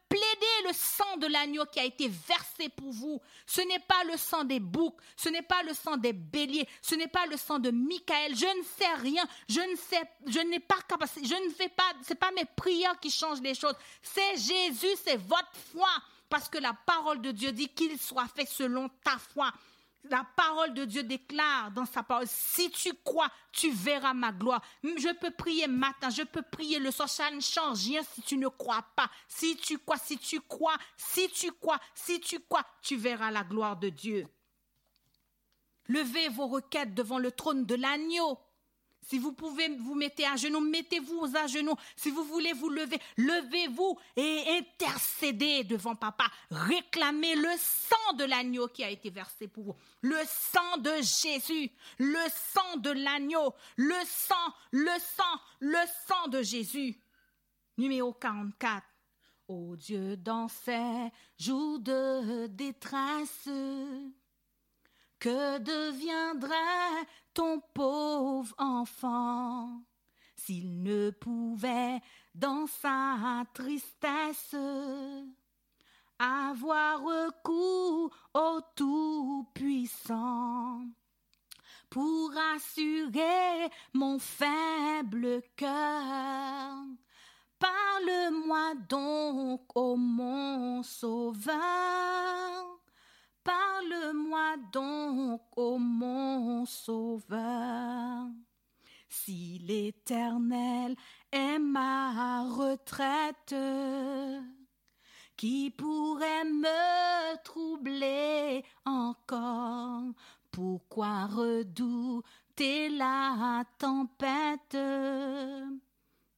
plaider le sang de l'agneau qui a été versé pour vous. Ce n'est pas le sang des boucs, ce n'est pas le sang des béliers, ce n'est pas le sang de Michael. Je ne sais rien, je ne sais, je n'ai pas capacité, je ne fais pas, c'est pas mes prières qui changent les choses. C'est Jésus, c'est votre foi. Parce que la parole de Dieu dit qu'il soit fait selon ta foi. La parole de Dieu déclare dans sa parole, si tu crois, tu verras ma gloire. Je peux prier matin, je peux prier le soir, ça ne change rien si tu ne crois pas. Si tu crois, si tu crois, si tu crois, si tu crois, tu verras la gloire de Dieu. Levez vos requêtes devant le trône de l'agneau. Si vous pouvez vous mettre à genoux, mettez-vous à genoux. Si vous voulez vous lever, levez-vous et intercédez devant papa. Réclamez le sang de l'agneau qui a été versé pour vous. Le sang de Jésus. Le sang de l'agneau. Le sang, le sang, le sang de Jésus. Numéro 44. Ô Dieu, dans ces jours de détresse, Que deviendrait ton pauvre enfant s'il ne pouvait dans sa tristesse avoir recours au Tout-Puissant pour assurer mon faible cœur? Parle-moi donc, ô mon sauveur. Parle-moi donc, ô mon sauveur. Si l'Éternel est ma retraite, qui pourrait me troubler encore? Pourquoi redouter la tempête?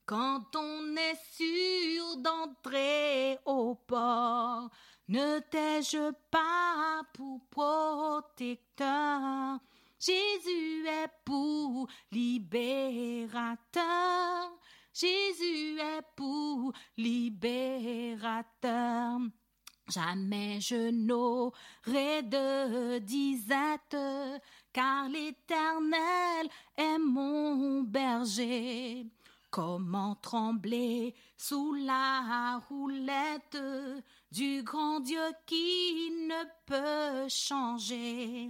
Quand on est sûr d'entrer au port Ne t'ai-je pas pour protecteur? Jésus est pour libérateur Jésus est pour libérateur. Jamais je n'aurai de disette, car l'Éternel est mon berger. Comment trembler sous la roulette du grand Dieu qui ne peut changer?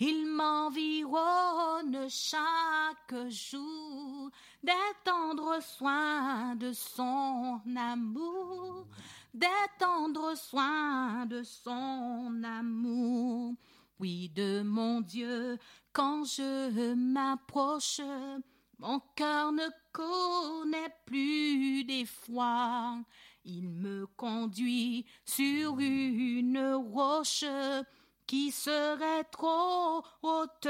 Il m'environne chaque jour des tendres soins de son amour, des tendres soins de son amour. Oui, de mon Dieu, quand je m'approche, mon cœur ne connaît plus d'effroi. Il me conduit sur une roche qui serait trop haute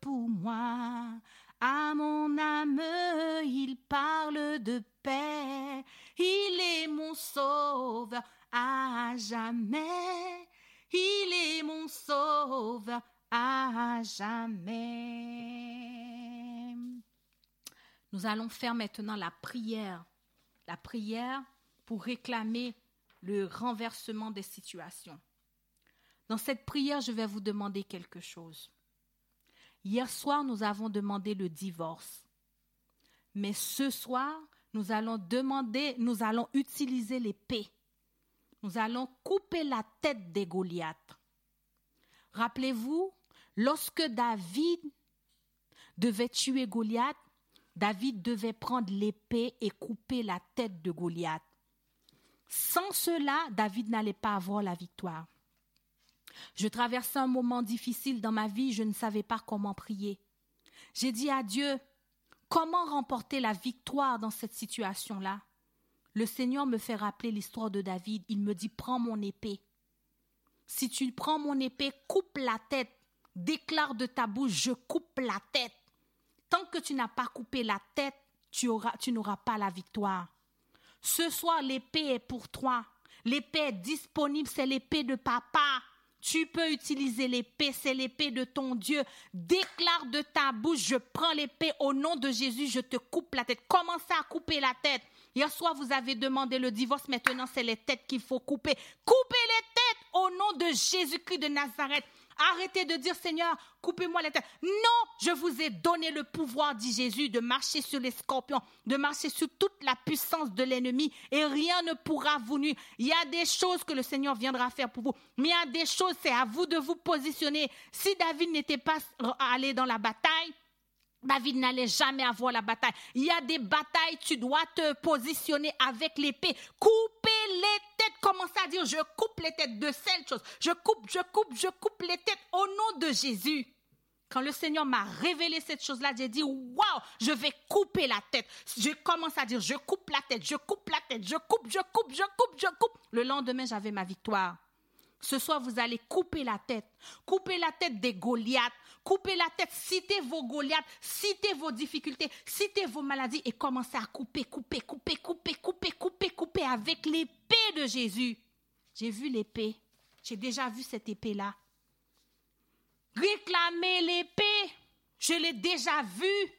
pour moi. À mon âme, il parle de paix, il est mon sauveur à jamais, il est mon sauveur à jamais. Nous allons faire maintenant la prière, la prière pour réclamer le renversement des situations. Dans cette prière, je vais vous demander quelque chose. Hier soir, nous avons demandé le divorce. Mais ce soir, nous allons demander, nous allons utiliser l'épée. Nous allons couper la tête des Goliaths. Rappelez-vous, lorsque David devait tuer Goliath, David devait prendre l'épée et couper la tête de Goliath. Sans cela, David n'allait pas avoir la victoire. Je traversais un moment difficile dans ma vie, je ne savais pas comment prier. J'ai dit à Dieu, comment remporter la victoire dans cette situation-là? Le Seigneur me fait rappeler l'histoire de David. Il me dit, prends mon épée. Si tu prends mon épée, coupe la tête. Déclare de ta bouche, je coupe la tête. Tant que tu n'as pas coupé la tête, tu, n'auras pas la victoire. Ce soir, l'épée est pour toi. L'épée est disponible, c'est l'épée de papa. Tu peux utiliser l'épée, c'est l'épée de ton Dieu. Déclare de ta bouche, je prends l'épée au nom de Jésus, je te coupe la tête. Commencez à couper la tête. Hier soir, vous avez demandé le divorce, maintenant c'est les têtes qu'il faut couper. Coupez les têtes au nom de Jésus-Christ de Nazareth. Arrêtez de dire Seigneur, coupez-moi la tête. Non, je vous ai donné le pouvoir, dit Jésus, de marcher sur les scorpions, de marcher sur toute la puissance de l'ennemi et rien ne pourra vous nuire. Il y a des choses que le Seigneur viendra faire pour vous, mais il y a des choses, c'est à vous de vous positionner. Si David n'était pas allé dans la bataille, David n'allait jamais avoir la bataille. Il y a des batailles, tu dois te positionner avec l'épée. Couper les têtes, commencez à dire, je coupe les têtes de cette chose. Je coupe, je coupe, je coupe les têtes au nom de Jésus. Quand le Seigneur m'a révélé cette chose-là, j'ai dit, waouh, je vais couper la tête. Je commence à dire, je coupe la tête, je coupe la tête, je coupe, je coupe, je coupe, je coupe. Le lendemain, j'avais ma victoire. Ce soir, vous allez couper la tête. Couper la tête des Goliaths. Couper la tête. Citez vos Goliaths. Citez vos difficultés. Citez vos maladies et commencez à couper, couper, couper, couper, couper, couper, couper avec l'épée de Jésus. J'ai vu l'épée. J'ai déjà vu cette épée-là. Réclamez l'épée. Je l'ai déjà vue.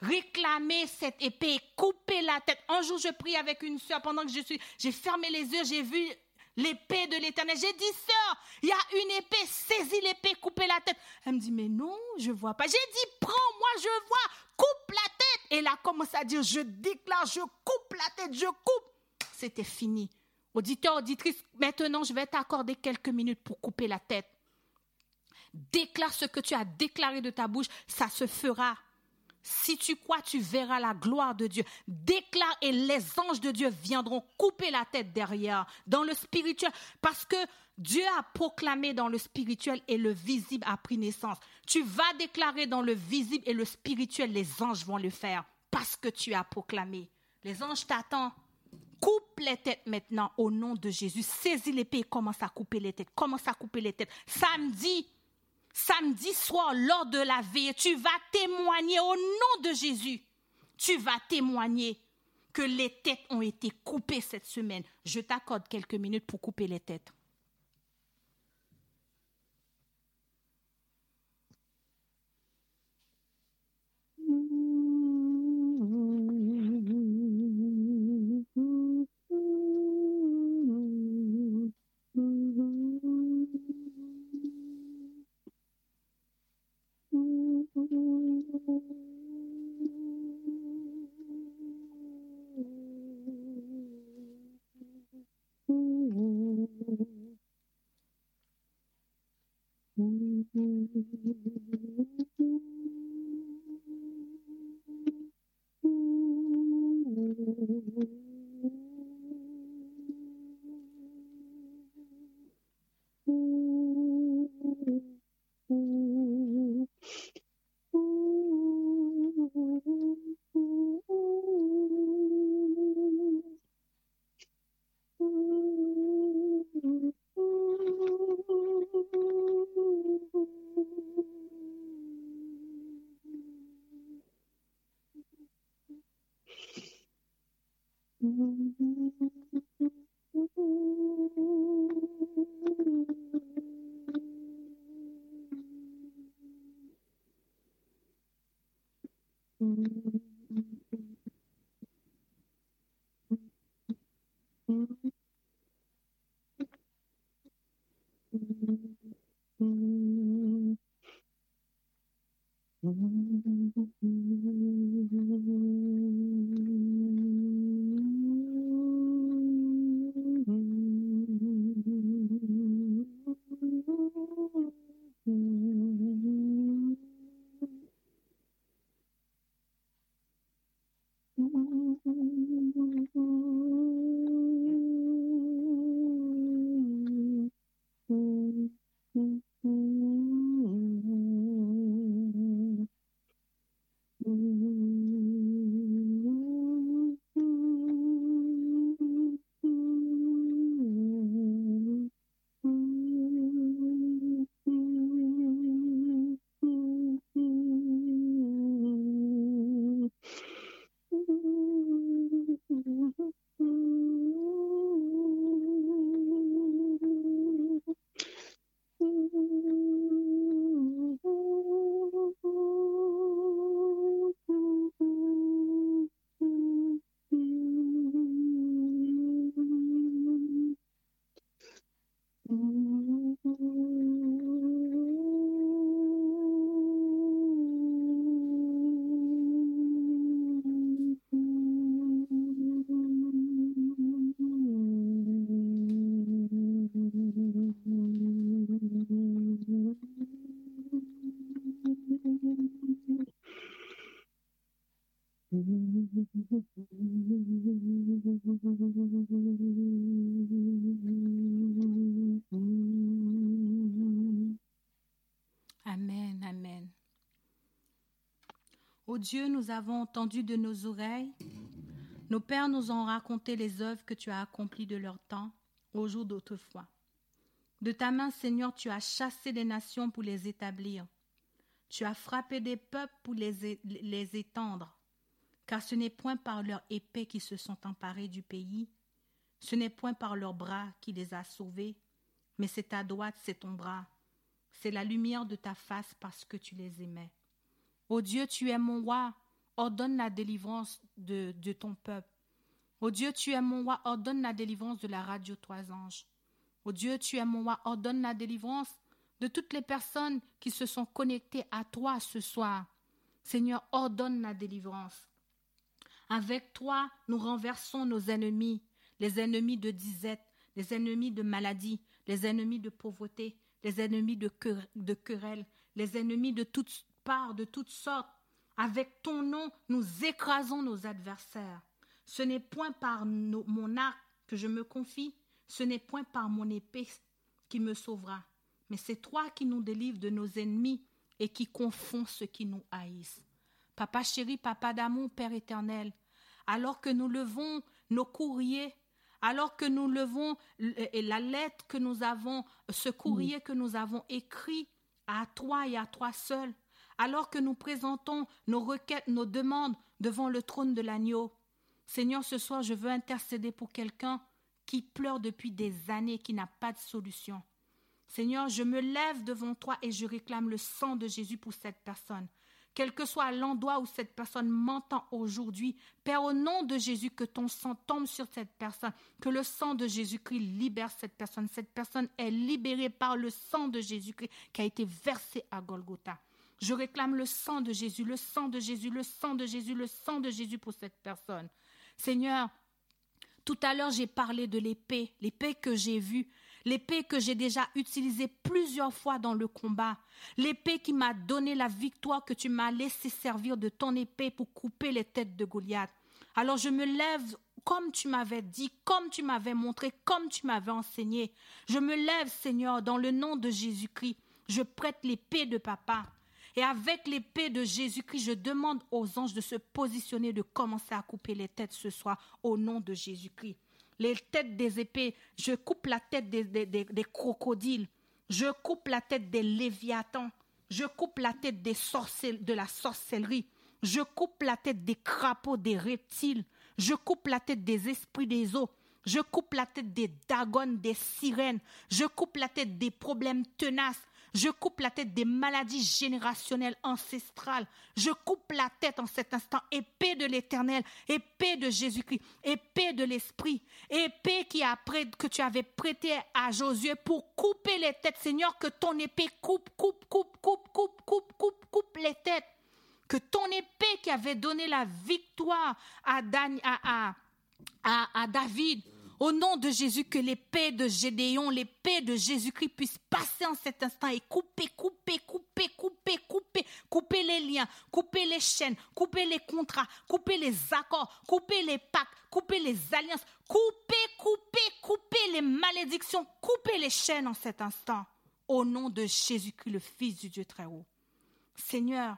Réclamez cette épée. Couper la tête. Un jour, je prie avec une soeur pendant que je suis. J'ai fermé les yeux. J'ai vu l'épée de l'éternel. J'ai dit, sœur, il y a une épée, saisis l'épée, coupez la tête. Elle me dit, mais non, je vois pas. J'ai dit, prends, moi je vois, coupe la tête. Et là, commence à dire, je déclare, je coupe la tête, je coupe. C'était fini. Auditeur, auditrice, maintenant je vais t'accorder quelques minutes pour couper la tête. Déclare ce que tu as déclaré de ta bouche, ça se fera. Si tu crois, tu verras la gloire de Dieu. Déclare et les anges de Dieu viendront couper la tête derrière, dans le spirituel, parce que Dieu a proclamé dans le spirituel et le visible a pris naissance. Tu vas déclarer dans le visible et le spirituel, les anges vont le faire, parce que tu as proclamé. Les anges t'attendent. Coupe les têtes maintenant au nom de Jésus. Saisis l'épée et commence à couper les têtes. Commence à couper les têtes. Samedi, samedi soir, lors de la veille, tu vas témoigner au nom de Jésus. Tu vas témoigner que les têtes ont été coupées cette semaine. Je t'accorde quelques minutes pour couper les têtes. Nous avons entendu de nos oreilles. Nos pères nous ont raconté les œuvres que tu as accomplies de leur temps au jour d'autrefois. De ta main, Seigneur, tu as chassé des nations pour les établir. Tu as frappé des peuples pour les, les étendre car ce n'est point par leur épée qui se sont emparés du pays, ce n'est point par leurs bras qui les a sauvés, mais c'est ta droite, c'est ton bras, c'est la lumière de ta face parce que tu les aimais. Ô Dieu, tu es mon roi, ordonne la délivrance de, ton peuple. Ô Dieu, tu es mon roi, ordonne la délivrance de la radio Trois Anges. Oh Dieu, tu es mon roi, ordonne la délivrance de toutes les personnes qui se sont connectées à toi ce soir. Seigneur, ordonne la délivrance. Avec toi, nous renversons nos ennemis, les ennemis de disette, les ennemis de maladie, les ennemis de pauvreté, les ennemis de, querelles, les ennemis de toutes parts, de toutes sortes. Avec ton nom, nous écrasons nos adversaires. Ce n'est point par mon arc que je me confie, ce n'est point par mon épée qui me sauvera, mais c'est toi qui nous délivres de nos ennemis et qui confond ceux qui nous haïssent. Papa chéri, papa d'amour, Père éternel, alors que nous levons nos courriers, alors que nous levons la lettre que nous avons, ce courrier que nous avons écrit à toi et à toi seul, alors que nous présentons nos requêtes, nos demandes devant le trône de l'agneau. Seigneur, ce soir, je veux intercéder pour quelqu'un qui pleure depuis des années, qui n'a pas de solution. Seigneur, je me lève devant toi et je réclame le sang de Jésus pour cette personne quel que soit l'endroit où cette personne m'entend aujourd'hui, Père, au nom de Jésus, que ton sang tombe sur cette personne, que le sang de Jésus-Christ libère cette personne. Cette personne est libérée par le sang de Jésus-Christ qui a été versé à Golgotha. Je réclame le sang de Jésus, le sang de Jésus, le sang de Jésus, le sang de Jésus pour cette personne. Seigneur, tout à l'heure j'ai parlé de l'épée, l'épée que j'ai vue l'épée que j'ai déjà utilisée plusieurs fois dans le combat, l'épée qui m'a donné la victoire que tu m'as laissé servir de ton épée pour couper les têtes de Goliath. Alors je me lève comme tu m'avais dit, comme tu m'avais montré, comme tu m'avais enseigné. Je me lève, Seigneur, dans le nom de Jésus-Christ. Je prête l'épée de papa. Et avec l'épée de Jésus-Christ, je demande aux anges de se positionner, de commencer à couper les têtes ce soir au nom de Jésus-Christ. Les têtes des épées, je coupe la tête des, crocodiles, je coupe la tête des léviathans, je coupe la tête des de la sorcellerie, je coupe la tête des crapauds, des reptiles, je coupe la tête des esprits des eaux, je coupe la tête des dagones, des sirènes, je coupe la tête des problèmes tenaces, je coupe la tête des maladies générationnelles ancestrales. Je coupe la tête en cet instant. Épée de l'éternel, épée de Jésus-Christ, épée de l'esprit, épée qui que tu avais prêté à Josué pour couper les têtes. Seigneur, que ton épée coupe, coupe, coupe, coupe, coupe, coupe, coupe, coupe les têtes. Que ton épée qui avait donné la victoire à David, au nom de Jésus, que l'épée de Gédéon, l'épée de Jésus-Christ puisse passer en cet instant et couper, couper, couper, couper, couper, couper les liens, couper les chaînes, couper les contrats, couper les accords, couper les pactes, couper les alliances, couper, couper, couper les malédictions, couper les chaînes en cet instant. Au nom de Jésus-Christ, le Fils du Dieu très haut. Seigneur,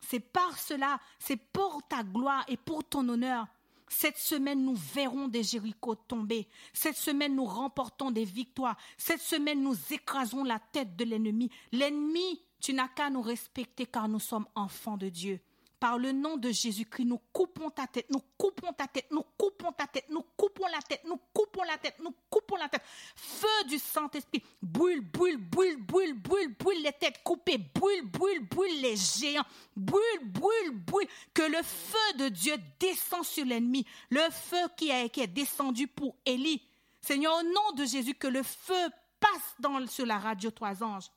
c'est par cela, c'est pour ta gloire et pour ton honneur cette semaine, nous verrons des Jéricho tomber. Cette semaine, nous remportons des victoires. Cette semaine, nous écrasons la tête de l'ennemi. L'ennemi, tu n'as qu'à nous respecter car nous sommes enfants de Dieu. Par le nom de Jésus-Christ, nous coupons ta tête, nous coupons ta tête, nous coupons ta tête, nous coupons la tête, nous coupons la tête, nous coupons la tête. Feu du Saint-Esprit, brûle, brûle, brûle, brûle, brûle, brûle les têtes coupées, brûle, brûle, brûle les géants, brûle, brûle, brûle. Que le feu de Dieu descend sur l'ennemi, le feu qui, est descendu pour Élie. Seigneur, au nom de Jésus, que le feu passe dans, sur la radio Trois Anges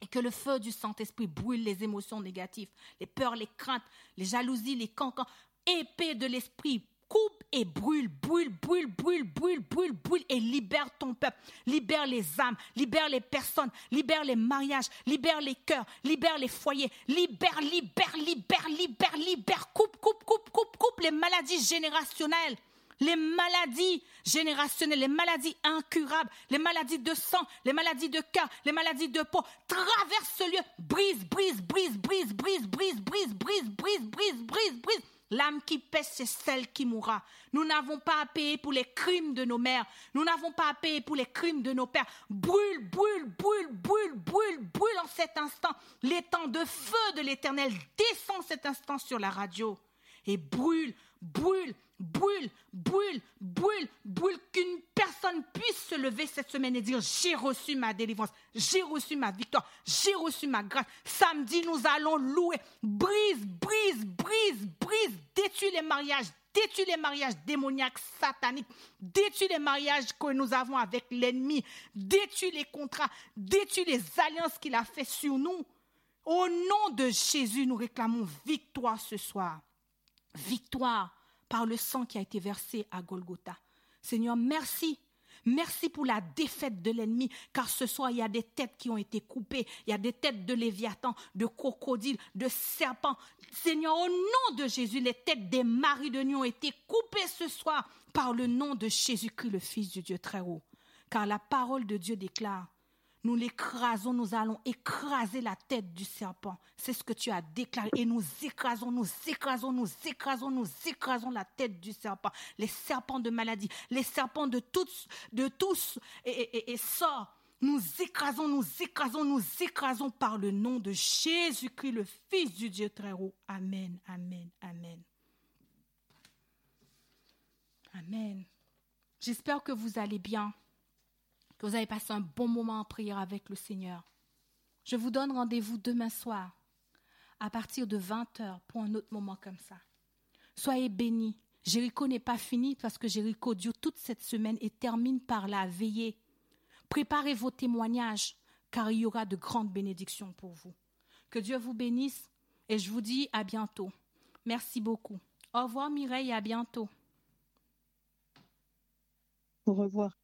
et que le feu du Saint-Esprit brûle les émotions négatives, les peurs, les craintes, les jalousies, les cancans. Épée de l'Esprit, coupe et brûle, brûle, brûle, brûle, brûle, brûle, brûle et libère ton peuple. Libère les âmes, libère les personnes, libère les mariages, libère les cœurs, libère les foyers, libère, libère, libère, libère, libère, coupe, coupe, coupe, coupe, coupe les maladies générationnelles les maladies générationnelles, les maladies incurables, les maladies de sang, les maladies de cœur, les maladies de peau. Traverse ce lieu, brise, brise, brise, brise, brise, brise, brise, brise, brise, brise, brise, brise. L'âme qui pèse, c'est celle qui mourra. Nous n'avons pas à payer pour les crimes de nos mères. Nous n'avons pas à payer pour les crimes de nos pères. Brûle, brûle, brûle, brûle, brûle, brûle en cet instant. L'étang de feu de l'éternel descend cet instant sur la radio et brûle, brûle, brûle, brûle, brûle, brûle, qu'une personne puisse se lever cette semaine et dire, j'ai reçu ma délivrance, j'ai reçu ma victoire, j'ai reçu ma grâce. Samedi, nous allons louer. Brise, brise, brise, brise, détruis les mariages, détruis les mariages démoniaques, sataniques, détruis les mariages que nous avons avec l'ennemi, détruis les contrats, détruis les alliances qu'il a fait sur nous. Au nom de Jésus, nous réclamons victoire ce soir. Victoire par le sang qui a été versé à Golgotha. Seigneur, merci Merci pour la défaite de l'ennemi, car ce soir, il y a des têtes qui ont été coupées. Il y a des têtes de léviathans, de crocodiles, de serpents. Seigneur, au nom de Jésus, les têtes des maris de nuit ont été coupées ce soir par le nom de Jésus-Christ, le Fils du Dieu très haut. Car la parole de Dieu déclare nous l'écrasons, nous allons écraser la tête du serpent. C'est ce que tu as déclaré. Et nous écrasons, nous écrasons, nous écrasons, nous écrasons la tête du serpent. Les serpents de maladie, les serpents de tous, de tous et, et, sort. Nous écrasons, nous écrasons, nous écrasons par le nom de Jésus-Christ, le Fils du Dieu très haut. Amen, amen, amen. Amen. J'espère que vous allez bien que vous avez passé un bon moment en prière avec le Seigneur. Je vous donne rendez-vous demain soir à partir de 20h pour un autre moment comme ça. Soyez bénis. Jéricho n'est pas fini parce que Jéricho dure toute cette semaine et termine par la veillée. Préparez vos témoignages car il y aura de grandes bénédictions pour vous. Que Dieu vous bénisse et je vous dis à bientôt. Merci beaucoup. Au revoir Mireille à bientôt. Au revoir.